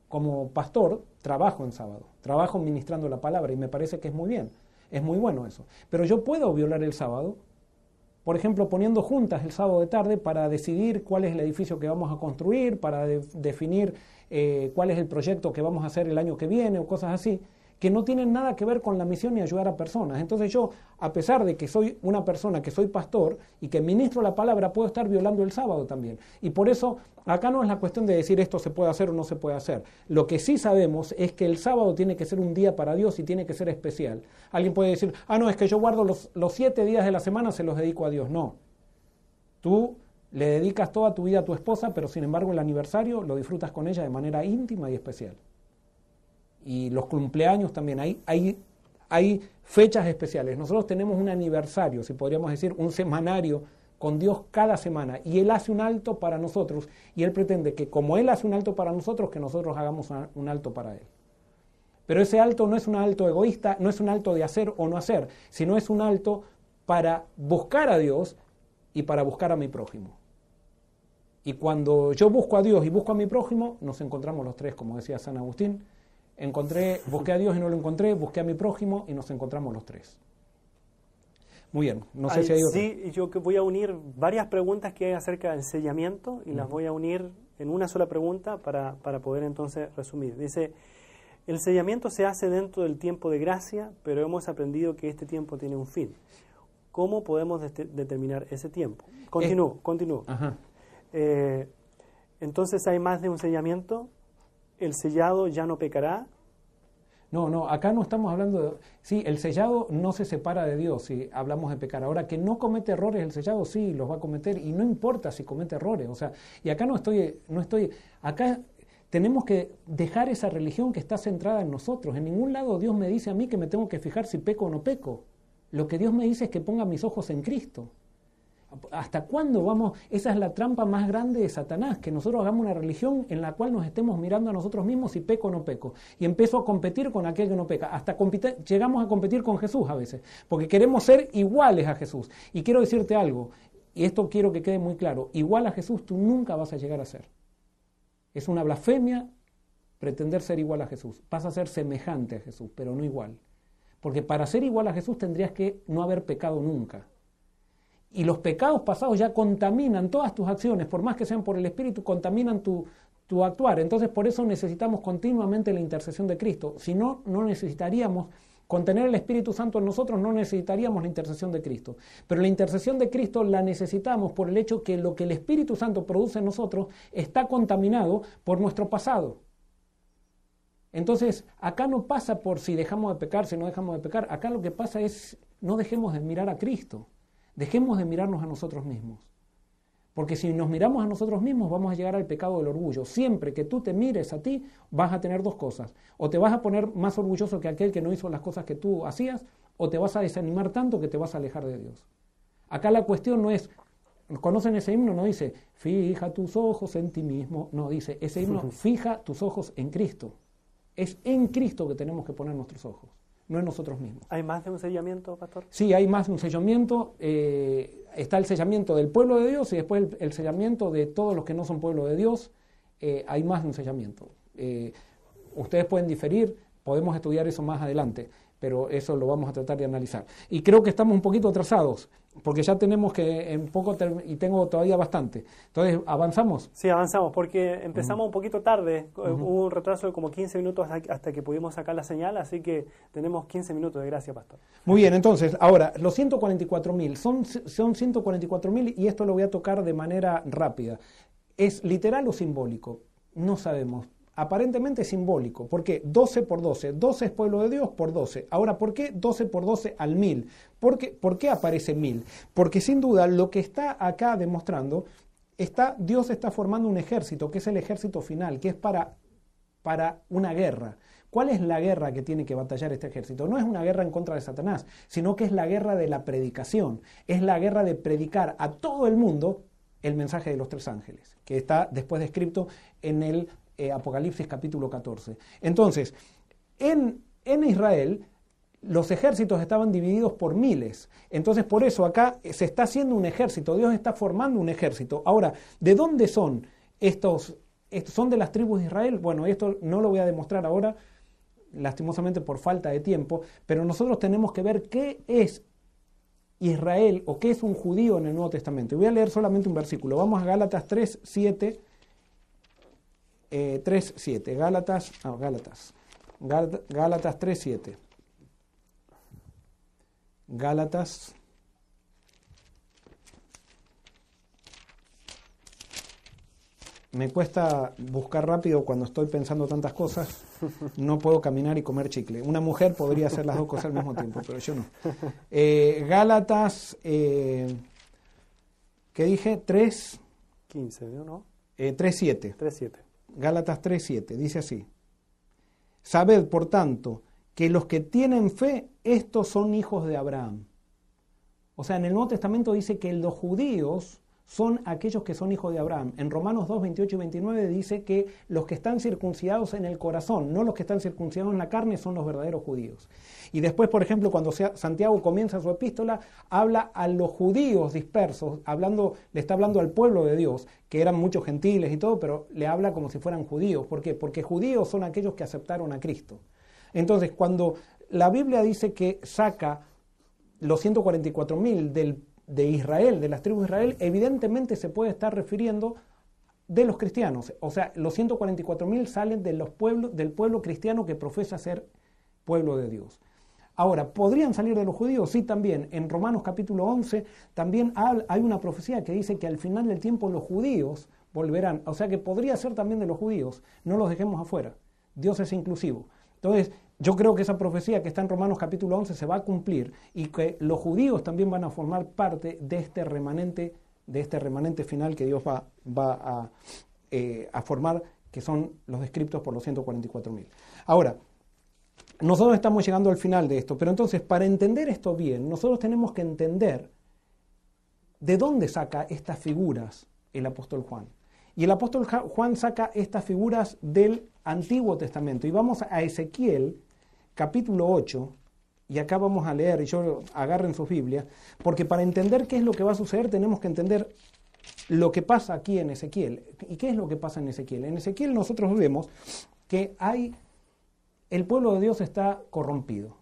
como pastor trabajo en sábado, trabajo ministrando la palabra y me parece que es muy bien, es muy bueno eso. Pero yo puedo violar el sábado por ejemplo, poniendo juntas el sábado de tarde para decidir cuál es el edificio que vamos a construir, para definir eh, cuál es el proyecto que vamos a hacer el año que viene o cosas así que no tienen nada que ver con la misión y ayudar a personas. Entonces yo, a pesar de que soy una persona, que soy pastor y que ministro la palabra, puedo estar violando el sábado también. Y por eso acá no es la cuestión de decir esto se puede hacer o no se puede hacer. Lo que sí sabemos es que el sábado tiene que ser un día para Dios y tiene que ser especial. Alguien puede decir, ah, no, es que yo guardo los, los siete días de la semana, se los dedico a Dios. No. Tú le dedicas toda tu vida a tu esposa, pero sin embargo el aniversario lo disfrutas con ella de manera íntima y especial y los cumpleaños también. Hay, hay, hay fechas especiales. Nosotros tenemos un aniversario, si podríamos decir, un semanario con Dios cada semana y Él hace un alto para nosotros y Él pretende que como Él hace un alto para nosotros, que nosotros hagamos un alto para Él. Pero ese alto no es un alto egoísta, no es un alto de hacer o no hacer, sino es un alto para buscar a Dios y para buscar a mi prójimo. Y cuando yo busco a Dios y busco a mi prójimo, nos encontramos los tres, como decía San Agustín, encontré, busqué a Dios y no lo encontré, busqué a mi prójimo y nos encontramos los tres. Muy bien, no sé si hay otra. Sí, yo voy a unir varias preguntas que hay acerca del sellamiento y las voy a unir en una sola pregunta para, para poder entonces resumir. Dice, el sellamiento se hace dentro del tiempo de gracia, pero hemos aprendido que este tiempo tiene un fin. ¿Cómo podemos determinar ese tiempo? Continúo, continúo. Eh, entonces, ¿hay más de un sellamiento? El sellado ya no pecará? No, no, acá no estamos hablando de... Sí, el sellado no se separa de Dios si hablamos de pecar. Ahora, que no comete errores el sellado, sí, los va a cometer y no importa si comete errores. O sea, y acá no estoy, no estoy... Acá tenemos que dejar esa religión que está centrada en nosotros. En ningún lado Dios me dice a mí que me tengo que fijar si peco o no peco. Lo que Dios me dice es que ponga mis ojos en Cristo. ¿Hasta cuándo vamos? Esa es la trampa más grande de Satanás, que nosotros hagamos una religión en la cual nos estemos mirando a nosotros mismos si peco o no peco. Y empiezo a competir con aquel que no peca. Hasta llegamos a competir con Jesús a veces, porque queremos ser iguales a Jesús. Y quiero decirte algo, y esto quiero que quede muy claro, igual a Jesús tú nunca vas a llegar a ser. Es una blasfemia pretender ser igual a Jesús. Vas a ser semejante a Jesús, pero no igual. Porque para ser igual a Jesús tendrías que no haber pecado nunca. Y los pecados pasados ya contaminan todas tus acciones, por más que sean por el Espíritu, contaminan tu, tu actuar. Entonces por eso necesitamos continuamente la intercesión de Cristo. Si no, no necesitaríamos, con tener el Espíritu Santo en nosotros, no necesitaríamos la intercesión de Cristo. Pero la intercesión de Cristo la necesitamos por el hecho que lo que el Espíritu Santo produce en nosotros está contaminado por nuestro pasado. Entonces, acá no pasa por si dejamos de pecar, si no dejamos de pecar. Acá lo que pasa es no dejemos de mirar a Cristo. Dejemos de mirarnos a nosotros mismos. Porque si nos miramos a nosotros mismos vamos a llegar al pecado del orgullo. Siempre que tú te mires a ti vas a tener dos cosas. O te vas a poner más orgulloso que aquel que no hizo las cosas que tú hacías, o te vas a desanimar tanto que te vas a alejar de Dios. Acá la cuestión no es, ¿conocen ese himno? No dice, fija tus ojos en ti mismo. No, dice, ese himno, fija tus ojos en Cristo. Es en Cristo que tenemos que poner nuestros ojos no en nosotros mismos. ¿Hay más de un sellamiento, pastor? Sí, hay más de un sellamiento. Eh, está el sellamiento del pueblo de Dios y después el, sellamiento de todos los que no son pueblo de Dios. Eh, hay más de un sellamiento. Eh, ustedes pueden diferir, podemos estudiar eso más adelante, pero eso lo vamos a tratar de analizar. Y creo que estamos un poquito atrasados porque ya tenemos que en poco y tengo todavía bastante. Entonces, ¿avanzamos? Sí, avanzamos, porque empezamos un poquito tarde, hubo un retraso de como 15 minutos hasta que pudimos sacar la señal, así que tenemos 15 minutos de gracia, pastor. Muy bien, entonces, ahora, los 144 mil, son, son 144 mil y esto lo voy a tocar de manera rápida. ¿Es literal o simbólico? No sabemos aparentemente simbólico. ¿Por qué? 12 por 12. 12 es pueblo de Dios por 12. Ahora, ¿por qué 12 por 12 al 1000? ¿Por qué, ¿Por qué aparece 1000? Porque sin duda lo que está acá demostrando, está, Dios está formando un ejército, que es el ejército final, que es para, para una guerra. ¿Cuál es la guerra que tiene que batallar este ejército? No es una guerra en contra de Satanás, sino que es la guerra de la predicación. Es la guerra de predicar a todo el mundo el mensaje de los tres ángeles, que está después descrito en el eh, Apocalipsis capítulo 14. Entonces, en, en Israel los ejércitos estaban divididos por miles. Entonces, por eso acá se está haciendo un ejército, Dios está formando un ejército. Ahora, ¿de dónde son estos? ¿Son de las tribus de Israel? Bueno, esto no lo voy a demostrar ahora, lastimosamente por falta de tiempo, pero nosotros tenemos que ver qué es Israel o qué es un judío en el Nuevo Testamento. Voy a leer solamente un versículo. Vamos a Gálatas 3, 7 eh, 3.7. Gálatas, ah, Gálatas. Gálatas 3.7. Gálatas. Me cuesta buscar rápido cuando estoy pensando tantas cosas. No puedo caminar y comer chicle. Una mujer podría hacer las dos cosas al mismo tiempo, pero yo no. Eh, Gálatas, eh, ¿qué dije? 3. 15, ¿no? Eh, 3.7. 3.7. Gálatas 3:7, dice así. Sabed, por tanto, que los que tienen fe, estos son hijos de Abraham. O sea, en el Nuevo Testamento dice que los judíos son aquellos que son hijos de Abraham. En Romanos 2, 28 y 29 dice que los que están circuncidados en el corazón, no los que están circuncidados en la carne, son los verdaderos judíos. Y después, por ejemplo, cuando Santiago comienza su epístola, habla a los judíos dispersos, hablando, le está hablando al pueblo de Dios, que eran muchos gentiles y todo, pero le habla como si fueran judíos. ¿Por qué? Porque judíos son aquellos que aceptaron a Cristo. Entonces, cuando la Biblia dice que saca los 144.000 del de Israel, de las tribus de Israel, evidentemente se puede estar refiriendo de los cristianos. O sea, los 144.000 salen de los pueblos, del pueblo cristiano que profesa ser pueblo de Dios. Ahora, ¿podrían salir de los judíos? Sí, también. En Romanos capítulo 11 también hay una profecía que dice que al final del tiempo los judíos volverán. O sea que podría ser también de los judíos. No los dejemos afuera. Dios es inclusivo. Entonces, yo creo que esa profecía que está en Romanos capítulo 11 se va a cumplir y que los judíos también van a formar parte de este remanente, de este remanente final que Dios va, eh, a formar, que son los descriptos por los 144.000. Ahora, nosotros estamos llegando al final de esto, pero entonces para entender esto bien, nosotros tenemos que entender de dónde saca estas figuras el apóstol Juan. Y el apóstol Juan saca estas figuras del Antiguo Testamento. Y vamos a Ezequiel, capítulo 8, y acá vamos a leer, y yo agarren sus Biblias, porque para entender qué es lo que va a suceder tenemos que entender lo que pasa aquí en Ezequiel. ¿Y qué es lo que pasa en Ezequiel? En Ezequiel nosotros vemos que hay el pueblo de Dios está corrompido.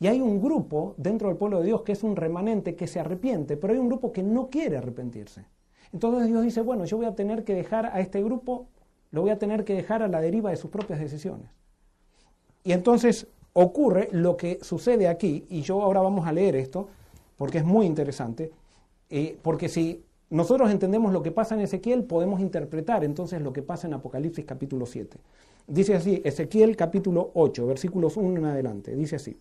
Y hay un grupo dentro del pueblo de Dios que es un remanente que se arrepiente, pero hay un grupo que no quiere arrepentirse. Entonces Dios dice, bueno, yo voy a tener que dejar a este grupo, lo voy a tener que dejar a la deriva de sus propias decisiones. Y entonces ocurre lo que sucede aquí, y yo ahora vamos a leer esto, porque es muy interesante, eh, porque si nosotros entendemos lo que pasa en Ezequiel, podemos interpretar entonces lo que pasa en Apocalipsis capítulo 7. Dice así, Ezequiel capítulo 8, versículos 1 en adelante, dice así,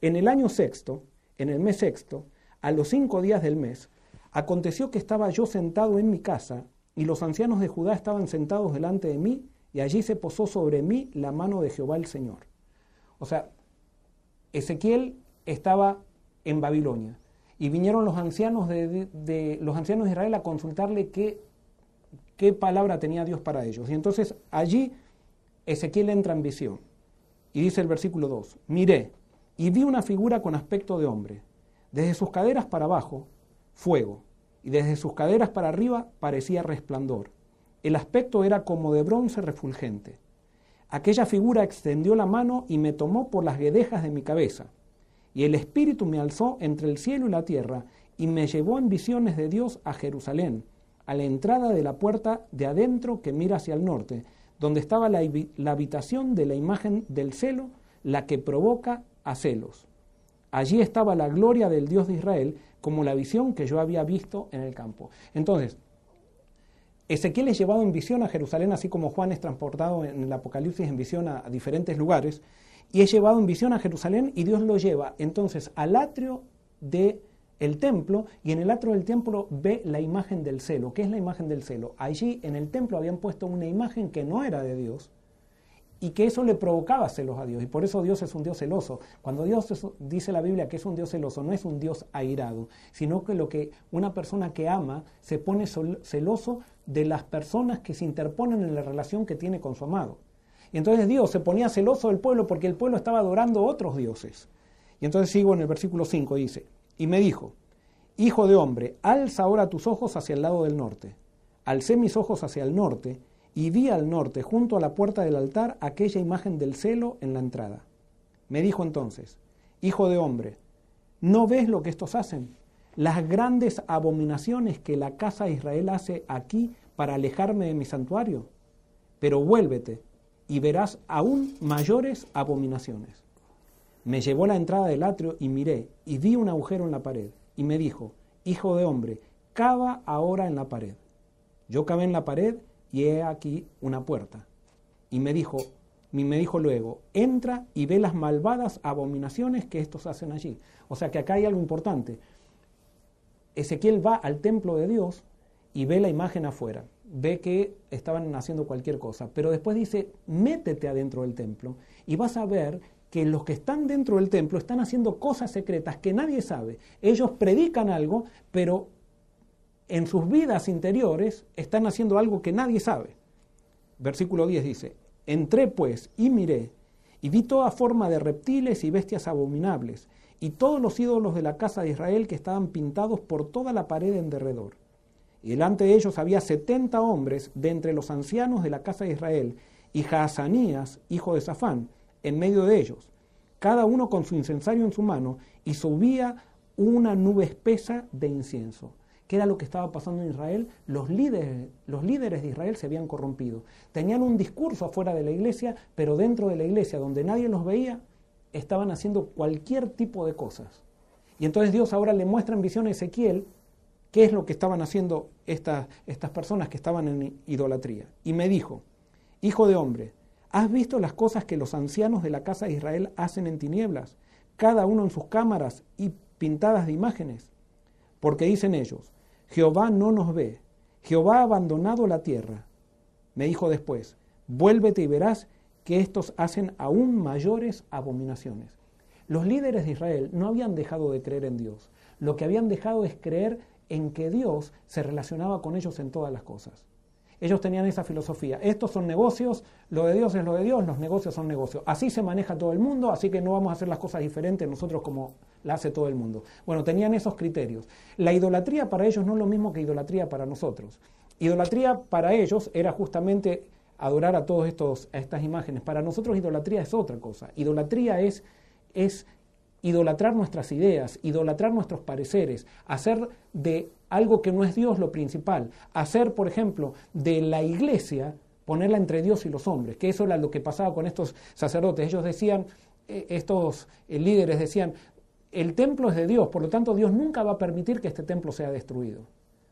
en el año sexto, en el mes sexto, a los cinco días del mes, aconteció que estaba yo sentado en mi casa, y los ancianos de Judá estaban sentados delante de mí, y allí se posó sobre mí la mano de Jehová el Señor. O sea, Ezequiel estaba en Babilonia, y vinieron los ancianos de, los ancianos de Israel a consultarle qué, qué palabra tenía Dios para ellos. Y entonces allí Ezequiel entra en visión y dice el versículo 2, miré y vi una figura con aspecto de hombre, desde sus caderas para abajo, fuego, y desde sus caderas para arriba parecía resplandor. El aspecto era como de bronce refulgente. Aquella figura extendió la mano y me tomó por las guedejas de mi cabeza. Y el Espíritu me alzó entre el cielo y la tierra y me llevó en visiones de Dios a Jerusalén, a la entrada de la puerta de adentro que mira hacia el norte, donde estaba la, habitación de la imagen del celo, la que provoca a celos. Allí estaba la gloria del Dios de Israel, como la visión que yo había visto en el campo. Entonces, Ezequiel es llevado en visión a Jerusalén, así como Juan es transportado en el Apocalipsis en visión a, diferentes lugares, y es llevado en visión a Jerusalén y Dios lo lleva entonces al atrio del el templo y en el atrio del templo ve la imagen del celo. ¿Qué es la imagen del celo? Allí en el templo habían puesto una imagen que no era de Dios y que eso le provocaba celos a Dios. Y por eso Dios es un Dios celoso. Cuando Dios dice la Biblia que es un Dios celoso, no es un Dios airado, sino que lo que una persona que ama se pone celoso de las personas que se interponen en la relación que tiene con su amado. Y entonces Dios se ponía celoso del pueblo porque el pueblo estaba adorando otros dioses. Y entonces sigo en el versículo 5, dice, y me dijo, Hijo de hombre, alza ahora tus ojos hacia el lado del norte. Alcé mis ojos hacia el norte y vi al norte, junto a la puerta del altar, aquella imagen del celo en la entrada. Me dijo entonces, Hijo de hombre, ¿no ves lo que estos hacen? las grandes abominaciones que la casa de Israel hace aquí para alejarme de mi santuario. Pero vuélvete y verás aún mayores abominaciones. Me llevó a la entrada del atrio y miré y vi un agujero en la pared y me dijo, Hijo de hombre, cava ahora en la pared. Yo cavé en la pared y he aquí una puerta. Y me dijo, me dijo luego, entra y ve las malvadas abominaciones que estos hacen allí. O sea que acá hay algo importante. Ezequiel va al templo de Dios y ve la imagen afuera, ve que estaban haciendo cualquier cosa, pero después dice, métete adentro del templo y vas a ver que los que están dentro del templo están haciendo cosas secretas que nadie sabe. Ellos predican algo, pero en sus vidas interiores están haciendo algo que nadie sabe. Versículo 10 dice, entré pues y miré, y vi toda forma de reptiles y bestias abominables, y todos los ídolos de la casa de Israel que estaban pintados por toda la pared en derredor. Y delante de ellos había setenta hombres de entre los ancianos de la casa de Israel, y Jaazanías, hijo de Safán, en medio de ellos, cada uno con su incensario en su mano, y subía una nube espesa de incienso. ¿Qué era lo que estaba pasando en Israel? Los líderes, los líderes de Israel se habían corrompido. Tenían un discurso afuera de la iglesia, pero dentro de la iglesia, donde nadie los veía, estaban haciendo cualquier tipo de cosas. Y entonces Dios ahora le muestra en visión a Ezequiel qué es lo que estaban haciendo estas, estas personas que estaban en idolatría. Y me dijo, Hijo de hombre, ¿has visto las cosas que los ancianos de la casa de Israel hacen en tinieblas, cada uno en sus cámaras y pintadas de imágenes? Porque dicen ellos, Jehová no nos ve, Jehová ha abandonado la tierra. Me dijo después, vuélvete y verás que estos hacen aún mayores abominaciones. Los líderes de Israel no habían dejado de creer en Dios, lo que habían dejado es creer en que Dios se relacionaba con ellos en todas las cosas. Ellos tenían esa filosofía. Estos son negocios, lo de Dios es lo de Dios, los negocios son negocios. Así se maneja todo el mundo, así que no vamos a hacer las cosas diferentes nosotros como la hace todo el mundo. Bueno, tenían esos criterios. La idolatría para ellos no es lo mismo que idolatría para nosotros. Idolatría para ellos era justamente adorar a todas estas imágenes. Para nosotros idolatría es otra cosa. Idolatría es, es idolatrar nuestras ideas, idolatrar nuestros pareceres, hacer de algo que no es Dios lo principal, hacer, por ejemplo, de la iglesia, ponerla entre Dios y los hombres, que eso era lo que pasaba con estos sacerdotes. Ellos decían, eh, estos eh, líderes decían, el templo es de Dios, por lo tanto Dios nunca va a permitir que este templo sea destruido,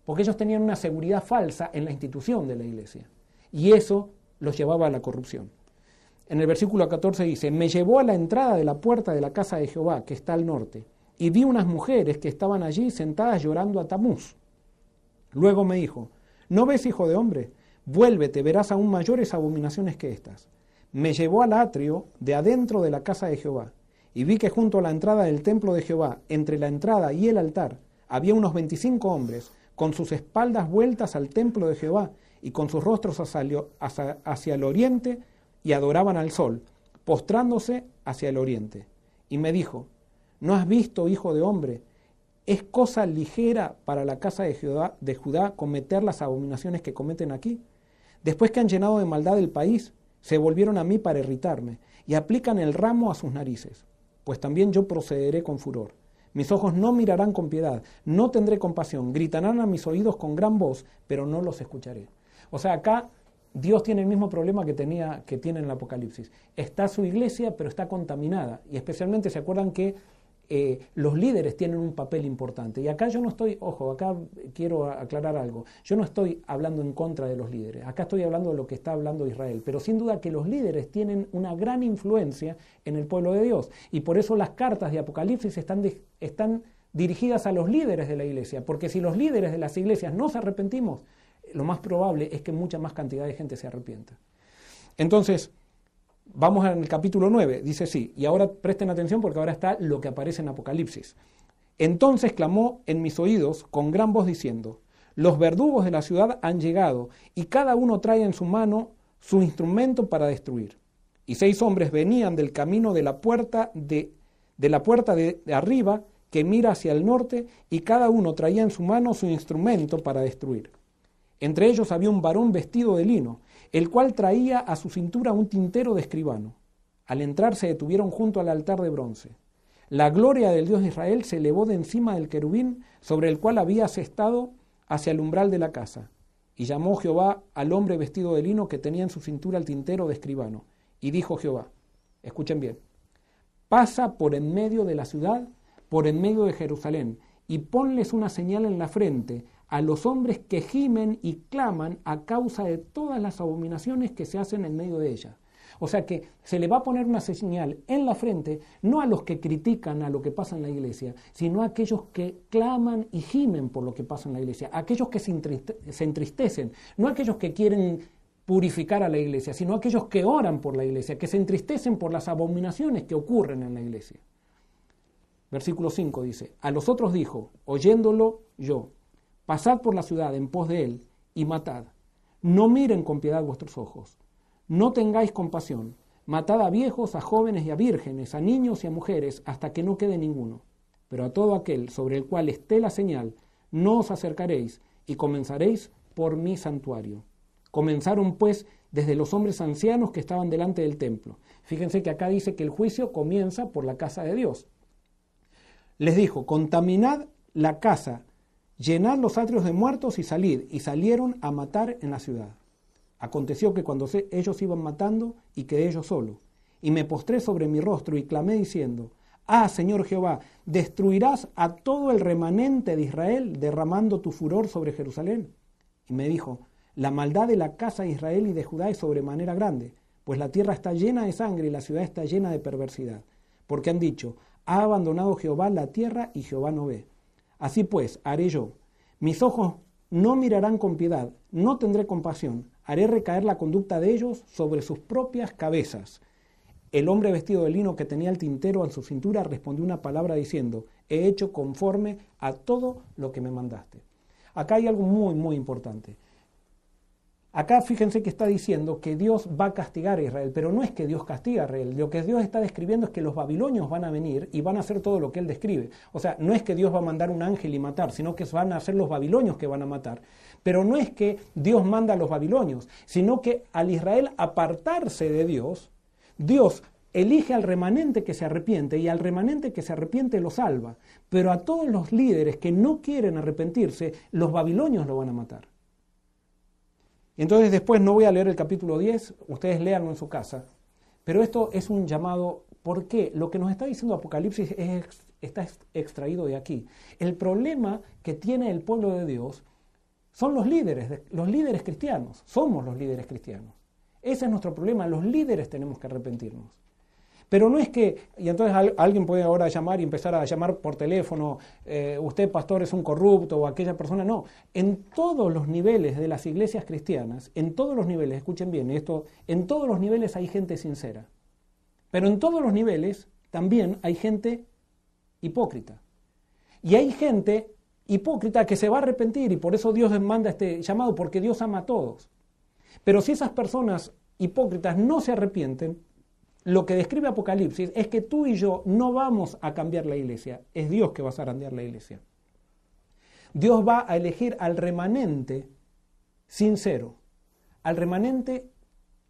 porque ellos tenían una seguridad falsa en la institución de la iglesia. Y eso los llevaba a la corrupción. En el versículo 14 dice, me llevó a la entrada de la puerta de la casa de Jehová, que está al norte, y vi unas mujeres que estaban allí sentadas llorando a Tamuz. Luego me dijo, ¿no ves, hijo de hombre? Vuélvete, verás aún mayores abominaciones que estas. Me llevó al atrio de adentro de la casa de Jehová, y vi que junto a la entrada del templo de Jehová, entre la entrada y el altar, había unos veinticinco hombres, con sus espaldas vueltas al templo de Jehová, y con sus rostros hacia, el oriente y adoraban al sol, postrándose hacia el oriente. Y me dijo, ¿no has visto, hijo de hombre? ¿Es cosa ligera para la casa de Judá, de Judá cometer las abominaciones que cometen aquí? Después que han llenado de maldad el país, se volvieron a mí para irritarme y aplican el ramo a sus narices, pues también yo procederé con furor. Mis ojos no mirarán con piedad, no tendré compasión, gritarán a mis oídos con gran voz, pero no los escucharé. O sea, acá Dios tiene el mismo problema que, tenía, que tiene en el Apocalipsis. Está su iglesia, pero está contaminada. Y especialmente se acuerdan que eh, los líderes tienen un papel importante. Y acá yo no estoy, ojo, acá quiero aclarar algo. Yo no estoy hablando en contra de los líderes. Acá estoy hablando de lo que está hablando Israel. Pero sin duda que los líderes tienen una gran influencia en el pueblo de Dios. Y por eso las cartas de Apocalipsis están, están dirigidas a los líderes de la iglesia. Porque si los líderes de las iglesias no se arrepentimos, lo más probable es que mucha más cantidad de gente se arrepienta. Entonces, vamos al capítulo 9, dice sí, y ahora presten atención porque ahora está lo que aparece en Apocalipsis. Entonces clamó en mis oídos con gran voz diciendo, los verdugos de la ciudad han llegado, y cada uno trae en su mano su instrumento para destruir. Y seis hombres venían del camino de la puerta de, de la puerta de arriba que mira hacia el norte, y cada uno traía en su mano su instrumento para destruir. Entre ellos había un varón vestido de lino, el cual traía a su cintura un tintero de escribano. Al entrar se detuvieron junto al altar de bronce. La gloria del Dios de Israel se elevó de encima del querubín sobre el cual había asestado hacia el umbral de la casa. Y llamó Jehová al hombre vestido de lino que tenía en su cintura el tintero de escribano. Y dijo Jehová, escuchen bien, pasa por en medio de la ciudad, por en medio de Jerusalén, y ponles una señal en la frente, a los hombres que gimen y claman a causa de todas las abominaciones que se hacen en medio de ella. O sea que se le va a poner una señal en la frente, no a los que critican a lo que pasa en la iglesia, sino a aquellos que claman y gimen por lo que pasa en la iglesia, a aquellos que se, se entristecen, no a aquellos que quieren purificar a la iglesia, sino a aquellos que oran por la iglesia, que se entristecen por las abominaciones que ocurren en la iglesia. Versículo 5 dice, a los otros dijo, oyéndolo yo, Pasad por la ciudad en pos de él y matad. No miren con piedad vuestros ojos. No tengáis compasión. Matad a viejos, a jóvenes y a vírgenes, a niños y a mujeres, hasta que no quede ninguno. Pero a todo aquel sobre el cual esté la señal, no os acercaréis y comenzaréis por mi santuario. Comenzaron pues desde los hombres ancianos que estaban delante del templo. Fíjense que acá dice que el juicio comienza por la casa de Dios. Les dijo, contaminad la casa llenad los atrios de muertos y salid. Y salieron a matar en la ciudad. Aconteció que cuando ellos iban matando, y quedé yo solo, y me postré sobre mi rostro y clamé diciendo, Ah, Señor Jehová, ¿destruirás a todo el remanente de Israel derramando tu furor sobre Jerusalén? Y me dijo, La maldad de la casa de Israel y de Judá es sobremanera grande, pues la tierra está llena de sangre y la ciudad está llena de perversidad. Porque han dicho, Ha abandonado Jehová la tierra y Jehová no ve. Así pues, haré yo. Mis ojos no mirarán con piedad, no tendré compasión, haré recaer la conducta de ellos sobre sus propias cabezas. El hombre vestido de lino que tenía el tintero en su cintura respondió una palabra diciendo, he hecho conforme a todo lo que me mandaste. Acá hay algo muy, muy importante. Acá fíjense que está diciendo que Dios va a castigar a Israel, pero no es que Dios castiga a Israel. Lo que Dios está describiendo es que los babilonios van a venir y van a hacer todo lo que él describe. O sea, no es que Dios va a mandar un ángel y matar, sino que van a ser los babilonios que van a matar. Pero no es que Dios manda a los babilonios, sino que al Israel apartarse de Dios, Dios elige al remanente que se arrepiente y al remanente que se arrepiente lo salva. Pero a todos los líderes que no quieren arrepentirse, los babilonios lo van a matar. Entonces después no voy a leer el capítulo 10, ustedes leanlo en su casa, pero esto es un llamado, ¿por qué? Lo que nos está diciendo Apocalipsis está extraído de aquí. El problema que tiene el pueblo de Dios son los líderes, los líderes cristianos, somos los líderes cristianos. Ese es nuestro problema, los líderes tenemos que arrepentirnos. Pero no es que, y entonces alguien puede ahora llamar y empezar a llamar por teléfono, eh, usted pastor es un corrupto o aquella persona, no. En todos los niveles de las iglesias cristianas, en todos los niveles, escuchen bien esto, en todos los niveles hay gente sincera. Pero en todos los niveles también hay gente hipócrita. Y hay gente hipócrita que se va a arrepentir y por eso Dios les manda este llamado, porque Dios ama a todos. Pero si esas personas hipócritas no se arrepienten, lo que describe Apocalipsis es que tú y yo no vamos a cambiar la iglesia, es Dios que va a cambiar la iglesia. Dios va a elegir al remanente sincero, al remanente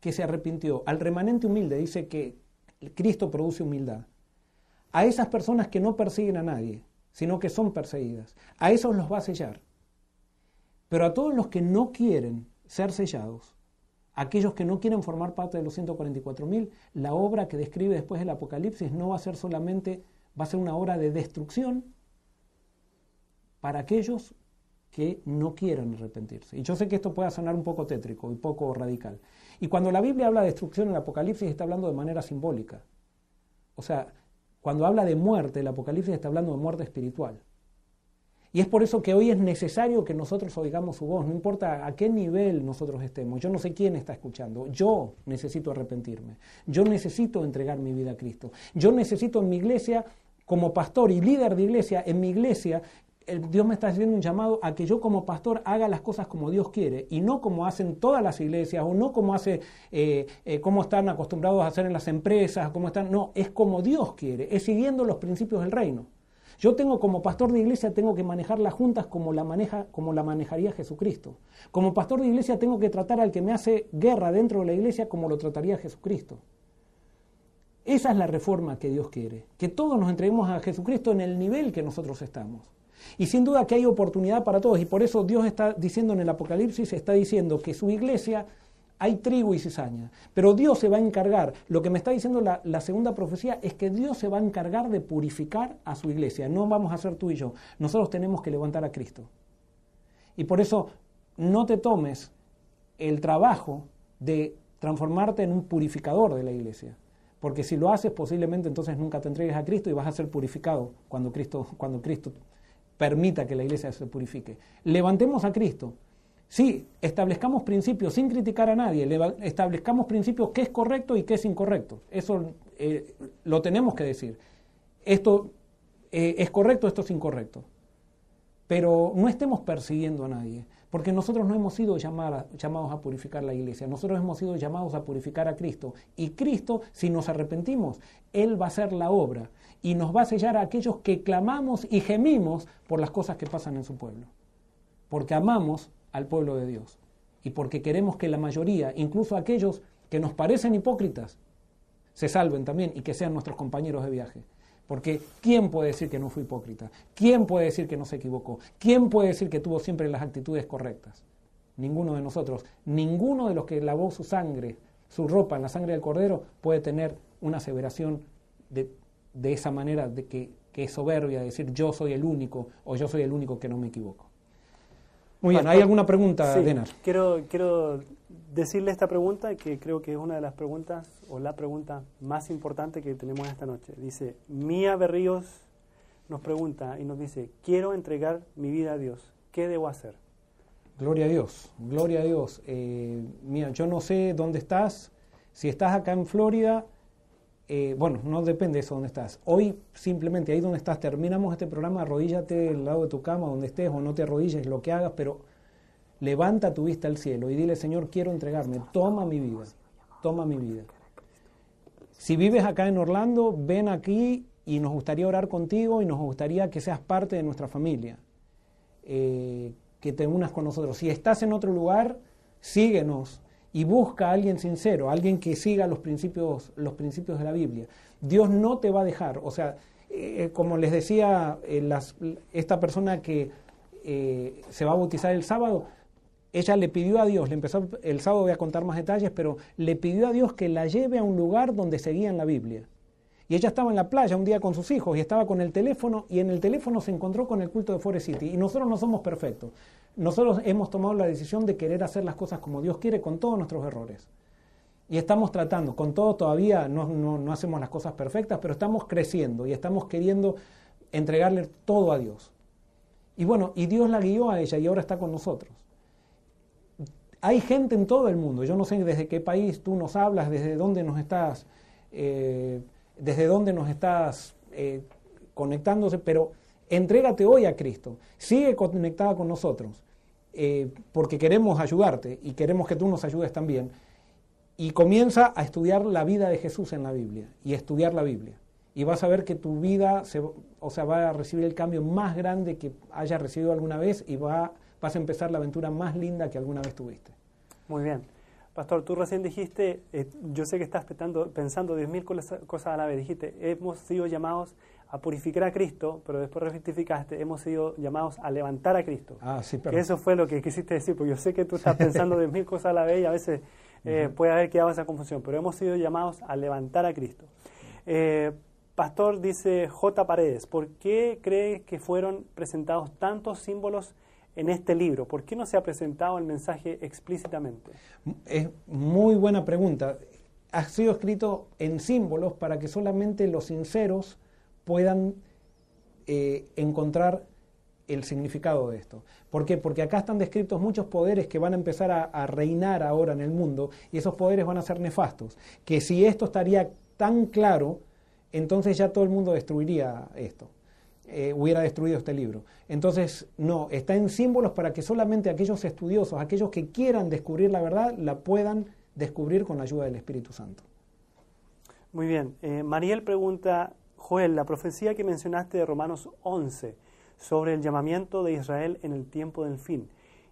que se arrepintió, al remanente humilde, dice que Cristo produce humildad. A esas personas que no persiguen a nadie, sino que son perseguidas, a esos los va a sellar. Pero a todos los que no quieren ser sellados, aquellos que no quieren formar parte de los 144.000, la obra que describe después el Apocalipsis no va a ser solamente, va a ser una obra de destrucción para aquellos que no quieran arrepentirse. Y yo sé que esto puede sonar un poco tétrico y poco radical. Y cuando la Biblia habla de destrucción en el Apocalipsis está hablando de manera simbólica. O sea, cuando habla de muerte, el Apocalipsis está hablando de muerte espiritual. Y es por eso que hoy es necesario que nosotros oigamos su voz, no importa a qué nivel nosotros estemos. Yo no sé quién está escuchando. Yo necesito arrepentirme. Yo necesito entregar mi vida a Cristo. Yo necesito en mi iglesia, como pastor y líder de iglesia, en mi iglesia, Dios me está haciendo un llamado a que yo como pastor haga las cosas como Dios quiere y no como hacen todas las iglesias o no como hace, eh, eh, como están acostumbrados a hacer en las empresas, como están, no, es como Dios quiere, es siguiendo los principios del reino. Yo tengo como pastor de iglesia tengo que manejar las juntas como la maneja como la manejaría Jesucristo. Como pastor de iglesia tengo que tratar al que me hace guerra dentro de la iglesia como lo trataría Jesucristo. Esa es la reforma que Dios quiere, que todos nos entreguemos a Jesucristo en el nivel que nosotros estamos. Y sin duda que hay oportunidad para todos y por eso Dios está diciendo en el Apocalipsis está diciendo que su iglesia hay trigo y cizaña. Pero Dios se va a encargar, lo que me está diciendo la, segunda profecía es que Dios se va a encargar de purificar a su iglesia. No vamos a ser tú y yo. Nosotros tenemos que levantar a Cristo. Y por eso no te tomes el trabajo de transformarte en un purificador de la iglesia. Porque si lo haces, posiblemente entonces nunca te entregues a Cristo y vas a ser purificado cuando Cristo, cuando Cristo permita que la iglesia se purifique. Levantemos a Cristo Sí, establezcamos principios sin criticar a nadie, establezcamos principios qué es correcto y qué es incorrecto. Eso eh, lo tenemos que decir. Esto eh, es correcto, esto es incorrecto. Pero no estemos persiguiendo a nadie, porque nosotros no hemos sido llamados a purificar la iglesia, nosotros hemos sido llamados a purificar a Cristo. Y Cristo, si nos arrepentimos, Él va a hacer la obra y nos va a sellar a aquellos que clamamos y gemimos por las cosas que pasan en su pueblo. Porque amamos al pueblo de Dios. Y porque queremos que la mayoría, incluso aquellos que nos parecen hipócritas, se salven también y que sean nuestros compañeros de viaje. Porque ¿quién puede decir que no fue hipócrita? ¿Quién puede decir que no se equivocó? ¿Quién puede decir que tuvo siempre las actitudes correctas? Ninguno de nosotros, ninguno de los que lavó su sangre, su ropa en la sangre del cordero, puede tener una aseveración de, de esa manera de que, que es soberbia, decir yo soy el único o yo soy el único que no me equivoco. Muy bien, ¿hay alguna pregunta, sí, Quiero, quiero decirle esta pregunta que creo que es una de las preguntas o la pregunta más importante que tenemos esta noche. Dice, Mía Berríos nos pregunta y nos dice, quiero entregar mi vida a Dios, ¿qué debo hacer? Gloria a Dios, gloria a Dios. Eh, mira, yo no sé dónde estás, si estás acá en Florida, eh, bueno, no depende de eso donde estás. Hoy simplemente ahí donde estás, terminamos este programa, arrodíllate al lado de tu cama, donde estés, o no te arrodilles, lo que hagas, pero levanta tu vista al cielo y dile, Señor, quiero entregarme, toma mi vida, toma mi vida. Si vives acá en Orlando, ven aquí y nos gustaría orar contigo y nos gustaría que seas parte de nuestra familia, eh, que te unas con nosotros. Si estás en otro lugar, síguenos, y busca a alguien sincero, alguien que siga los principios, los principios de la Biblia. Dios no te va a dejar, o sea, eh, como les decía, eh, esta persona que eh, se va a bautizar el sábado, ella le pidió a Dios, le empezó el sábado voy a contar más detalles, pero le pidió a Dios que la lleve a un lugar donde seguían la Biblia. Y ella estaba en la playa un día con sus hijos y estaba con el teléfono y en el teléfono se encontró con el culto de Forest City. Y nosotros no somos perfectos. Nosotros hemos tomado la decisión de querer hacer las cosas como Dios quiere con todos nuestros errores. Y estamos tratando, con todo todavía no, no, hacemos las cosas perfectas, pero estamos creciendo y estamos queriendo entregarle todo a Dios. Y bueno, y Dios la guió a ella y ahora está con nosotros. Hay gente en todo el mundo, yo no sé desde qué país tú nos hablas, desde dónde nos estás, eh, desde dónde nos estás eh, conectándose, pero entrégate hoy a Cristo, sigue conectada con nosotros, eh, porque queremos ayudarte y queremos que tú nos ayudes también. Y comienza a estudiar la vida de Jesús en la Biblia y estudiar la Biblia. Y vas a ver que tu vida o sea, va a recibir el cambio más grande que hayas recibido alguna vez y va, vas a empezar la aventura más linda que alguna vez tuviste. Muy bien. Pastor, tú recién dijiste, eh, yo sé que estás pensando, pensando 10.000 cosas a la vez, dijiste, hemos sido llamados a purificar a Cristo, pero después rectificaste, hemos sido llamados a levantar a Cristo. Ah, sí, pero... Que eso fue lo que quisiste decir, porque yo sé que tú estás pensando 10.000 cosas a la vez y a veces eh, puede haber quedado esa confusión, pero hemos sido llamados a levantar a Cristo. Eh, Pastor dice J. Paredes, ¿por qué cree que fueron presentados tantos símbolos en este libro? ¿Por qué no se ha presentado el mensaje explícitamente? Es muy buena pregunta. Ha sido escrito en símbolos para que solamente los sinceros puedan eh, encontrar el significado de esto. ¿Por qué? Porque acá están descritos muchos poderes que van a empezar a, reinar ahora en el mundo y esos poderes van a ser nefastos. Que si esto estaría tan claro, entonces ya todo el mundo destruiría esto. Eh, hubiera destruido este libro. Entonces, no, está en símbolos para que solamente aquellos estudiosos, aquellos que quieran descubrir la verdad, la puedan descubrir con la ayuda del Espíritu Santo. Muy bien. Eh, Mariel pregunta, Joel, la profecía que mencionaste de Romanos 11 sobre el llamamiento de Israel en el tiempo del fin,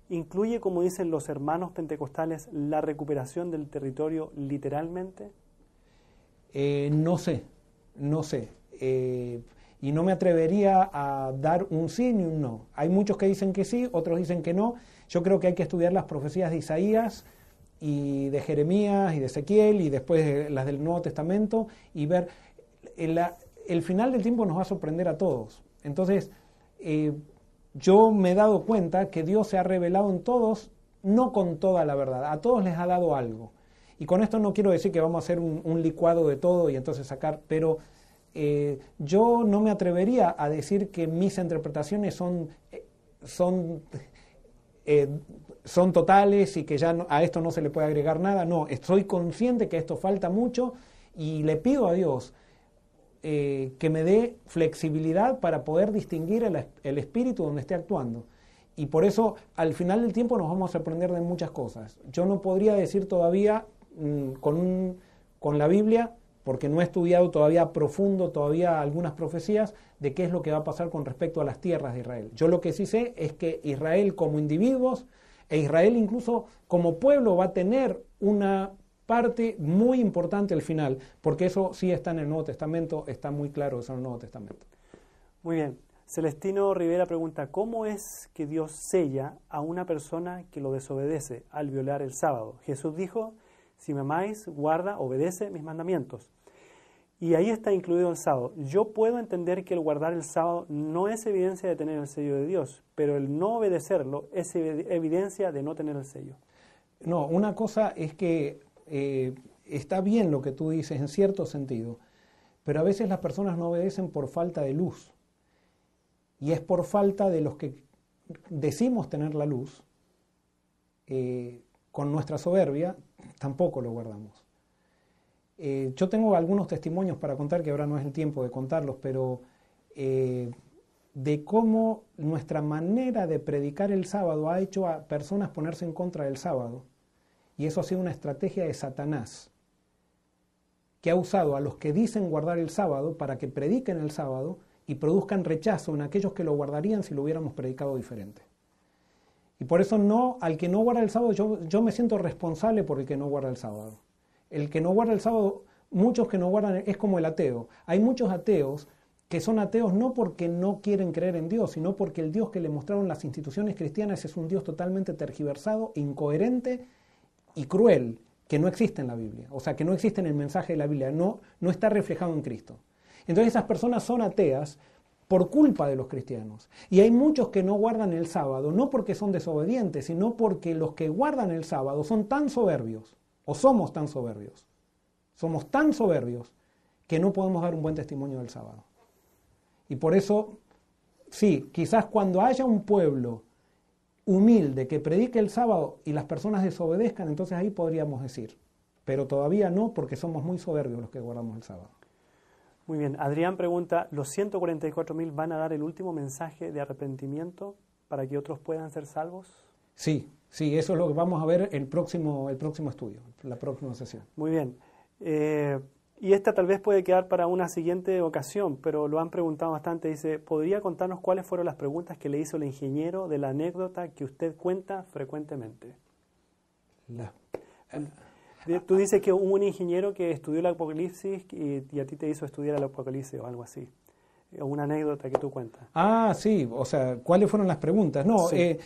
¿incluye, como dicen los hermanos pentecostales, la recuperación del territorio literalmente? Eh, no sé, no sé. Eh, y no me atrevería a dar un sí ni un no. Hay muchos que dicen que sí, otros dicen que no. Yo creo que hay que estudiar las profecías de Isaías y de Jeremías y de Ezequiel y después las del Nuevo Testamento y ver, el, el final del tiempo nos va a sorprender a todos. Entonces, eh, yo me he dado cuenta que Dios se ha revelado en todos, no con toda la verdad, a todos les ha dado algo. Y con esto no quiero decir que vamos a hacer un licuado de todo y entonces sacar, pero eh, yo no me atrevería a decir que mis interpretaciones son, eh, son, eh, son totales y que ya a esto no se le puede agregar nada. No, estoy consciente que esto falta mucho y le pido a Dios que me dé flexibilidad para poder distinguir el, espíritu donde esté actuando. Y por eso al final del tiempo nos vamos a sorprender de muchas cosas. Yo no podría decir todavía mm, con, con la Biblia porque no he estudiado todavía profundo, todavía algunas profecías de qué es lo que va a pasar con respecto a las tierras de Israel. Yo lo que sí sé es que Israel como individuos e Israel incluso como pueblo va a tener una parte muy importante al final, porque eso sí está en el Nuevo Testamento, está muy claro eso en el Nuevo Testamento. Muy bien. Celestino Rivera pregunta, ¿cómo es que Dios sella a una persona que lo desobedece al violar el sábado? Jesús dijo, si me amáis, guarda, obedece mis mandamientos. Y ahí está incluido el sábado. Yo puedo entender que el guardar el sábado no es evidencia de tener el sello de Dios, pero el no obedecerlo es evidencia de no tener el sello. No, una cosa es que eh, está bien lo que tú dices en cierto sentido, pero a veces las personas no obedecen por falta de luz. Y es por falta de los que decimos tener la luz, eh, con nuestra soberbia, tampoco lo guardamos. Eh, yo tengo algunos testimonios para contar, que ahora no es el tiempo de contarlos, pero eh, de cómo nuestra manera de predicar el sábado ha hecho a personas ponerse en contra del sábado. Y eso ha sido una estrategia de Satanás, que ha usado a los que dicen guardar el sábado para que prediquen el sábado y produzcan rechazo en aquellos que lo guardarían si lo hubiéramos predicado diferente. Y por eso no, al que no guarda el sábado, yo, yo me siento responsable por el que no guarda el sábado. El que no guarda el sábado, muchos que no guardan, es como el ateo. Hay muchos ateos que son ateos no porque no quieren creer en Dios, sino porque el Dios que le mostraron las instituciones cristianas es un Dios totalmente tergiversado, incoherente y cruel, que no existe en la Biblia. O sea, que no existe en el mensaje de la Biblia, no, no está reflejado en Cristo. Entonces esas personas son ateas por culpa de los cristianos. Y hay muchos que no guardan el sábado, no porque son desobedientes, sino porque los que guardan el sábado son tan soberbios, o somos tan soberbios, somos tan soberbios que no podemos dar un buen testimonio del sábado. Y por eso, sí, quizás cuando haya un pueblo humilde que predique el sábado y las personas desobedezcan, entonces ahí podríamos decir, pero todavía no porque somos muy soberbios los que guardamos el sábado. Muy bien, Adrián pregunta, ¿los 144.000 van a dar el último mensaje de arrepentimiento para que otros puedan ser salvos? Sí, sí, eso es lo que vamos a ver el próximo, el próximo estudio, la próxima sesión. Muy bien. Eh, y esta tal vez puede quedar para una siguiente ocasión, pero lo han preguntado bastante. Dice, ¿podría contarnos cuáles fueron las preguntas que le hizo el ingeniero de la anécdota que usted cuenta frecuentemente? Tú dices que hubo un ingeniero que estudió el Apocalipsis y, y a ti te hizo estudiar el Apocalipsis o algo así una anécdota que tú cuentas. Ah, sí, o sea, ¿cuáles fueron las preguntas? No, eh,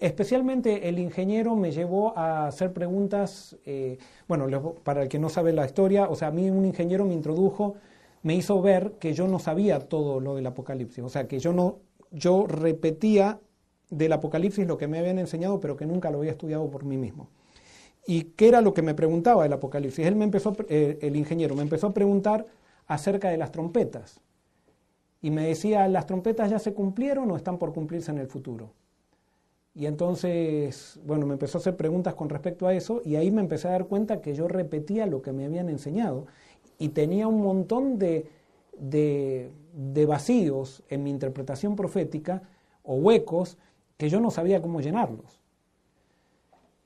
especialmente el ingeniero me llevó a hacer preguntas, eh, bueno, para el que no sabe la historia, o sea, a mí un ingeniero me introdujo, me hizo ver que yo no sabía todo lo del Apocalipsis, o sea, que yo no, yo repetía del Apocalipsis lo que me habían enseñado, pero que nunca lo había estudiado por mí mismo. ¿Y qué era lo que me preguntaba el Apocalipsis? Él me empezó, eh, el ingeniero me empezó a preguntar acerca de las trompetas y me decía, ¿las trompetas ya se cumplieron o están por cumplirse en el futuro? Y entonces, bueno, me empezó a hacer preguntas con respecto a eso y ahí me empecé a dar cuenta que yo repetía lo que me habían enseñado y tenía un montón de, de, de vacíos en mi interpretación profética o huecos que yo no sabía cómo llenarlos.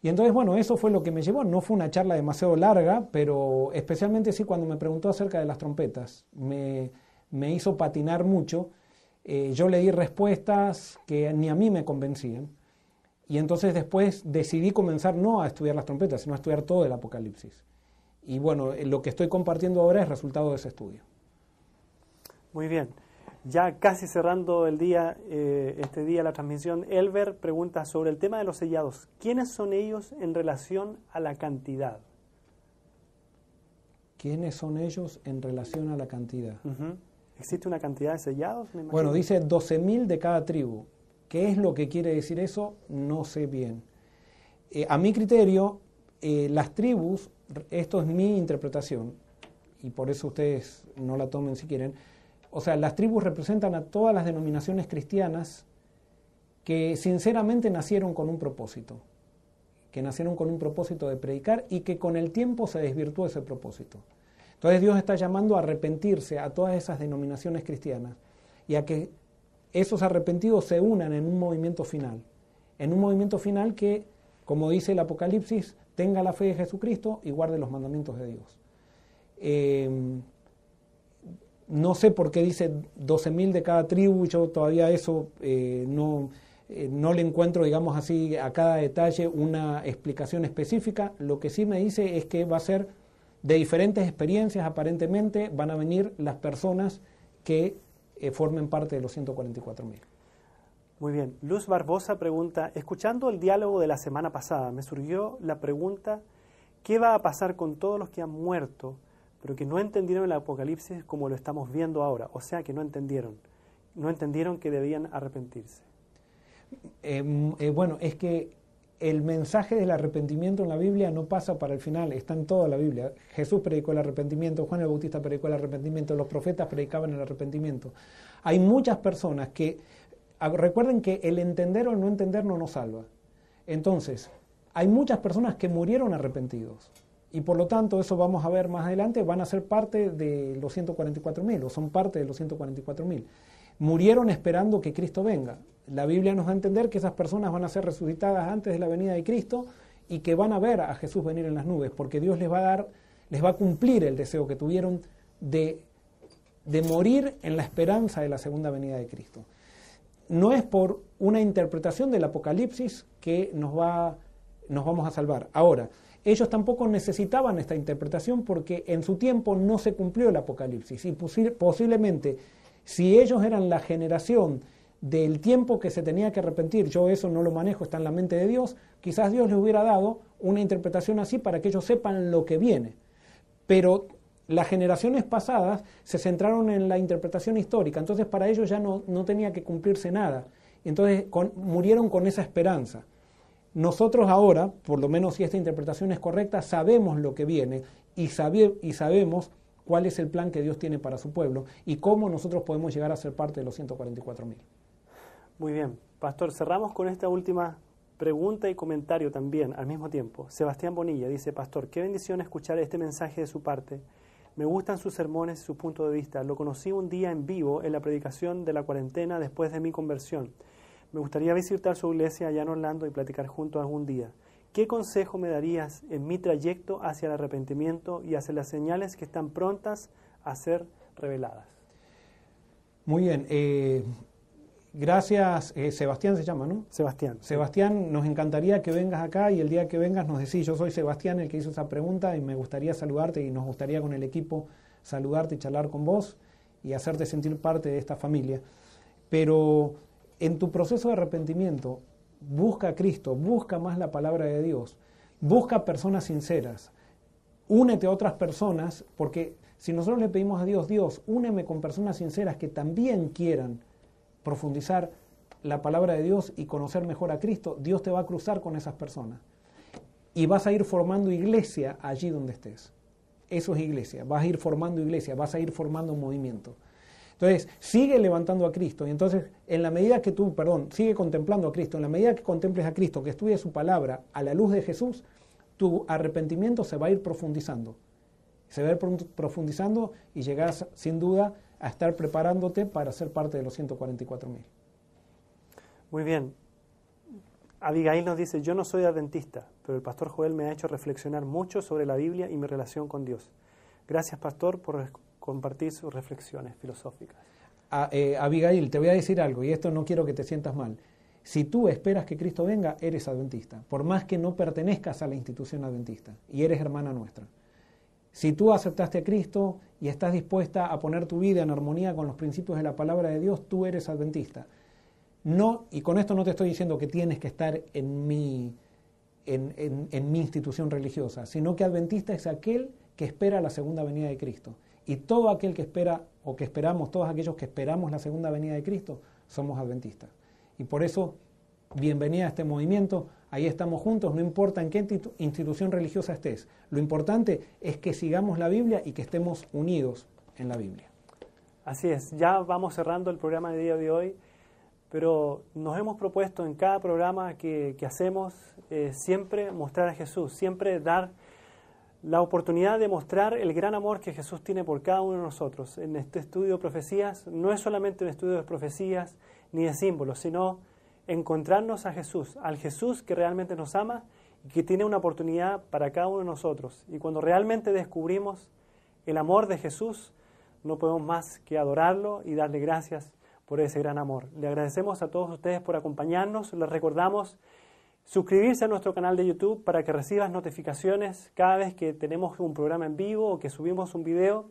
Y entonces, bueno, eso fue lo que me llevó. No fue una charla demasiado larga, pero especialmente sí cuando me preguntó acerca de las trompetas. Me, me hizo patinar mucho. Eh, yo le di respuestas que ni a mí me convencían. Y entonces después decidí comenzar no a estudiar las trompetas, sino a estudiar todo el Apocalipsis. Y bueno, lo que estoy compartiendo ahora es resultado de ese estudio. Muy bien. Ya casi cerrando el día, eh, este día la transmisión, Elber pregunta sobre el tema de los sellados. ¿Quiénes son ellos en relación a la cantidad? ¿Quiénes son ellos en relación a la cantidad? ¿Existe una cantidad de sellados? bueno, dice 12.000 de cada tribu. ¿Qué es lo que quiere decir eso? No sé bien. Eh, a mi criterio, eh, las tribus, esto es mi interpretación, y por eso ustedes no la tomen si quieren, o sea, las tribus representan a todas las denominaciones cristianas que sinceramente nacieron con un propósito, que nacieron con un propósito de predicar y que con el tiempo se desvirtuó ese propósito. Entonces Dios está llamando a arrepentirse a todas esas denominaciones cristianas y a que esos arrepentidos se unan en un movimiento final, en un movimiento final que, como dice el Apocalipsis, tenga la fe de Jesucristo y guarde los mandamientos de Dios. Eh, no sé por qué dice 12.000 de cada tribu, yo todavía eso eh, no, eh, no le encuentro, digamos así, a cada detalle una explicación específica. Lo que sí me dice es que va a ser de diferentes experiencias aparentemente van a venir las personas que eh, formen parte de los 144.000. Muy bien. Luz Barbosa pregunta, escuchando el diálogo de la semana pasada, me surgió la pregunta, ¿qué va a pasar con todos los que han muerto, pero que no entendieron el Apocalipsis como lo estamos viendo ahora? O sea, que no entendieron, no entendieron que debían arrepentirse. Eh, eh, bueno, es que el mensaje del arrepentimiento en la Biblia no pasa para el final, está en toda la Biblia. Jesús predicó el arrepentimiento, Juan el Bautista predicó el arrepentimiento, los profetas predicaban el arrepentimiento. Hay muchas personas que, ah, recuerden que el entender o el no entender no nos salva. Entonces, hay muchas personas que murieron arrepentidos. Y por lo tanto, eso vamos a ver más adelante, van a ser parte de los 144.000 o son parte de los 144.000. Murieron esperando que Cristo venga. La Biblia nos da a entender que esas personas van a ser resucitadas antes de la venida de Cristo y que van a ver a Jesús venir en las nubes, porque Dios les va a dar, les va a cumplir el deseo que tuvieron de, de morir en la esperanza de la segunda venida de Cristo. No es por una interpretación del Apocalipsis que nos, va, nos vamos a salvar. Ahora, ellos tampoco necesitaban esta interpretación porque en su tiempo no se cumplió el Apocalipsis y posiblemente si ellos eran la generación del tiempo que se tenía que arrepentir, yo eso no lo manejo, está en la mente de Dios, quizás Dios les hubiera dado una interpretación así para que ellos sepan lo que viene. Pero las generaciones pasadas se centraron en la interpretación histórica, entonces para ellos ya no, no tenía que cumplirse nada. Entonces murieron con esa esperanza. Nosotros ahora, por lo menos si esta interpretación es correcta, sabemos lo que viene y, y sabemos cuál es el plan que Dios tiene para su pueblo y cómo nosotros podemos llegar a ser parte de los 144 mil. Muy bien. Pastor, cerramos con esta última pregunta y comentario también al mismo tiempo. Sebastián Bonilla dice, Pastor, qué bendición escuchar este mensaje de su parte. Me gustan sus sermones y su punto de vista. Lo conocí un día en vivo en la predicación de la cuarentena después de mi conversión. Me gustaría visitar su iglesia allá en Orlando y platicar juntos algún día. ¿Qué consejo me darías en mi trayecto hacia el arrepentimiento y hacia las señales que están prontas a ser reveladas? Muy bien. Eh, Gracias, eh, Sebastián se llama, ¿no? Sebastián. Sebastián, nos encantaría que vengas acá y el día que vengas nos decís, yo soy Sebastián el que hizo esa pregunta y me gustaría saludarte y nos gustaría con el equipo saludarte y charlar con vos y hacerte sentir parte de esta familia. Pero en tu proceso de arrepentimiento, busca a Cristo, busca más la palabra de Dios, busca personas sinceras, únete a otras personas, porque si nosotros le pedimos a Dios, Dios, úneme con personas sinceras que también quieran profundizar la palabra de Dios y conocer mejor a Cristo, Dios te va a cruzar con esas personas. Y vas a ir formando iglesia allí donde estés. Eso es iglesia. Vas a ir formando iglesia, vas a ir formando un movimiento. Entonces, sigue levantando a Cristo. Y entonces, en la medida que tú, perdón, sigue contemplando a Cristo, en la medida que contemples a Cristo, que estudies su palabra a la luz de Jesús, tu arrepentimiento se va a ir profundizando. Se va a ir profundizando y llegas sin duda a estar preparándote para ser parte de los 144 mil. Muy bien. Abigail nos dice, yo no soy adventista, pero el pastor Joel me ha hecho reflexionar mucho sobre la Biblia y mi relación con Dios. Gracias, pastor, por compartir sus reflexiones filosóficas. Eh, Abigail, te voy a decir algo, y esto no quiero que te sientas mal. Si tú esperas que Cristo venga, eres adventista, por más que no pertenezcas a la institución adventista, y eres hermana nuestra. Si tú aceptaste a Cristo y estás dispuesta a poner tu vida en armonía con los principios de la palabra de Dios, tú eres adventista. No, y con esto no te estoy diciendo que tienes que estar en mi, en, en mi institución religiosa, sino que adventista es aquel que espera la segunda venida de Cristo. Y todo aquel que espera, o que esperamos, todos aquellos que esperamos la segunda venida de Cristo, somos adventistas. Y por eso, bienvenida a este movimiento, ahí estamos juntos, no importa en qué institución religiosa estés. Lo importante es que sigamos la Biblia y que estemos unidos en la Biblia. Así es, ya vamos cerrando el programa de día de hoy, pero nos hemos propuesto en cada programa que, hacemos eh, siempre mostrar a Jesús, siempre dar la oportunidad de mostrar el gran amor que Jesús tiene por cada uno de nosotros. En este estudio de profecías no es solamente un estudio de profecías ni de símbolos, sino encontrarnos a Jesús, al Jesús que realmente nos ama y que tiene una oportunidad para cada uno de nosotros. Y cuando realmente descubrimos el amor de Jesús, no podemos más que adorarlo y darle gracias por ese gran amor. Le agradecemos a todos ustedes por acompañarnos. Les recordamos suscribirse a nuestro canal de YouTube para que recibas notificaciones cada vez que tenemos un programa en vivo o que subimos un video.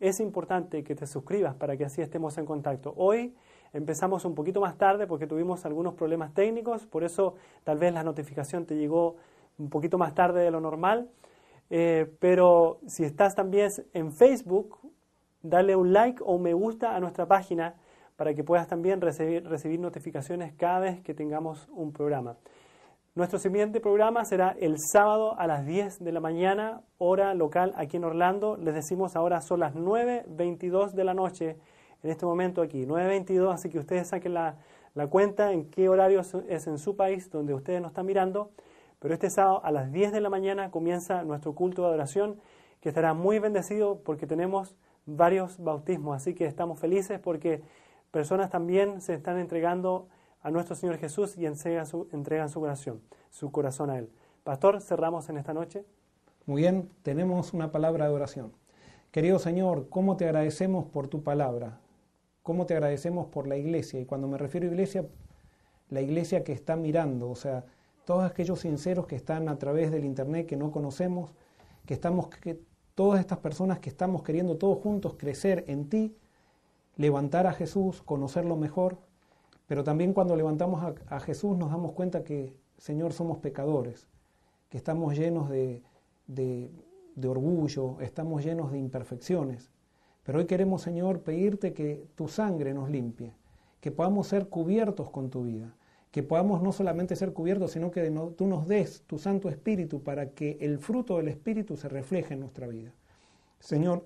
Es importante que te suscribas para que así estemos en contacto. Hoy Empezamos un poquito más tarde porque tuvimos algunos problemas técnicos, por eso tal vez la notificación te llegó un poquito más tarde de lo normal. Eh, pero si estás también en Facebook, dale un like o un me gusta a nuestra página para que puedas también recibir, recibir notificaciones cada vez que tengamos un programa. Nuestro siguiente programa será el sábado a las 10 de la mañana, hora local aquí en Orlando. Les decimos ahora son las 9.22 de la noche en este momento aquí, 9.22, así que ustedes saquen la, cuenta en qué horario es en su país donde ustedes nos están mirando, pero este sábado a las 10 de la mañana comienza nuestro culto de adoración que estará muy bendecido porque tenemos varios bautismos, así que estamos felices porque personas también se están entregando a nuestro Señor Jesús y entregan su, entregan su corazón, su corazón a Él. Pastor, cerramos en esta noche. Muy bien, tenemos una palabra de oración. Querido Señor, ¿cómo te agradecemos por tu palabra? cómo te agradecemos por la iglesia. Y cuando me refiero a iglesia, la iglesia que está mirando, o sea, todos aquellos sinceros que están a través del Internet que no conocemos, que estamos, que, todas estas personas que estamos queriendo todos juntos crecer en ti, levantar a Jesús, conocerlo mejor, pero también cuando levantamos a, Jesús nos damos cuenta que, Señor, somos pecadores, que estamos llenos de, de orgullo, estamos llenos de imperfecciones. Pero hoy queremos, Señor, pedirte que tu sangre nos limpie, que podamos ser cubiertos con tu vida, que podamos no solamente ser cubiertos, sino que tú nos des tu Santo Espíritu para que el fruto del Espíritu se refleje en nuestra vida. Señor,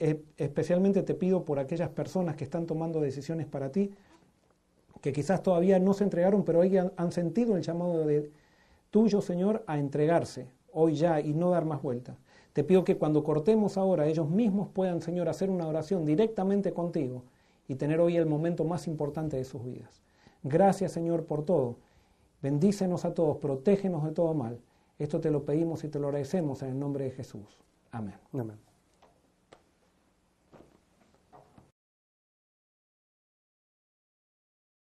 e, especialmente te pido por aquellas personas que están tomando decisiones para ti, que quizás todavía no se entregaron, pero hoy han sentido el llamado de tuyo, Señor, a entregarse hoy ya y no dar más vueltas. Te pido que cuando cortemos ahora ellos mismos puedan, Señor, hacer una oración directamente contigo y tener hoy el momento más importante de sus vidas. Gracias, Señor, por todo. Bendícenos a todos, protégenos de todo mal. Esto te lo pedimos y te lo agradecemos en el nombre de Jesús. Amén. Amén.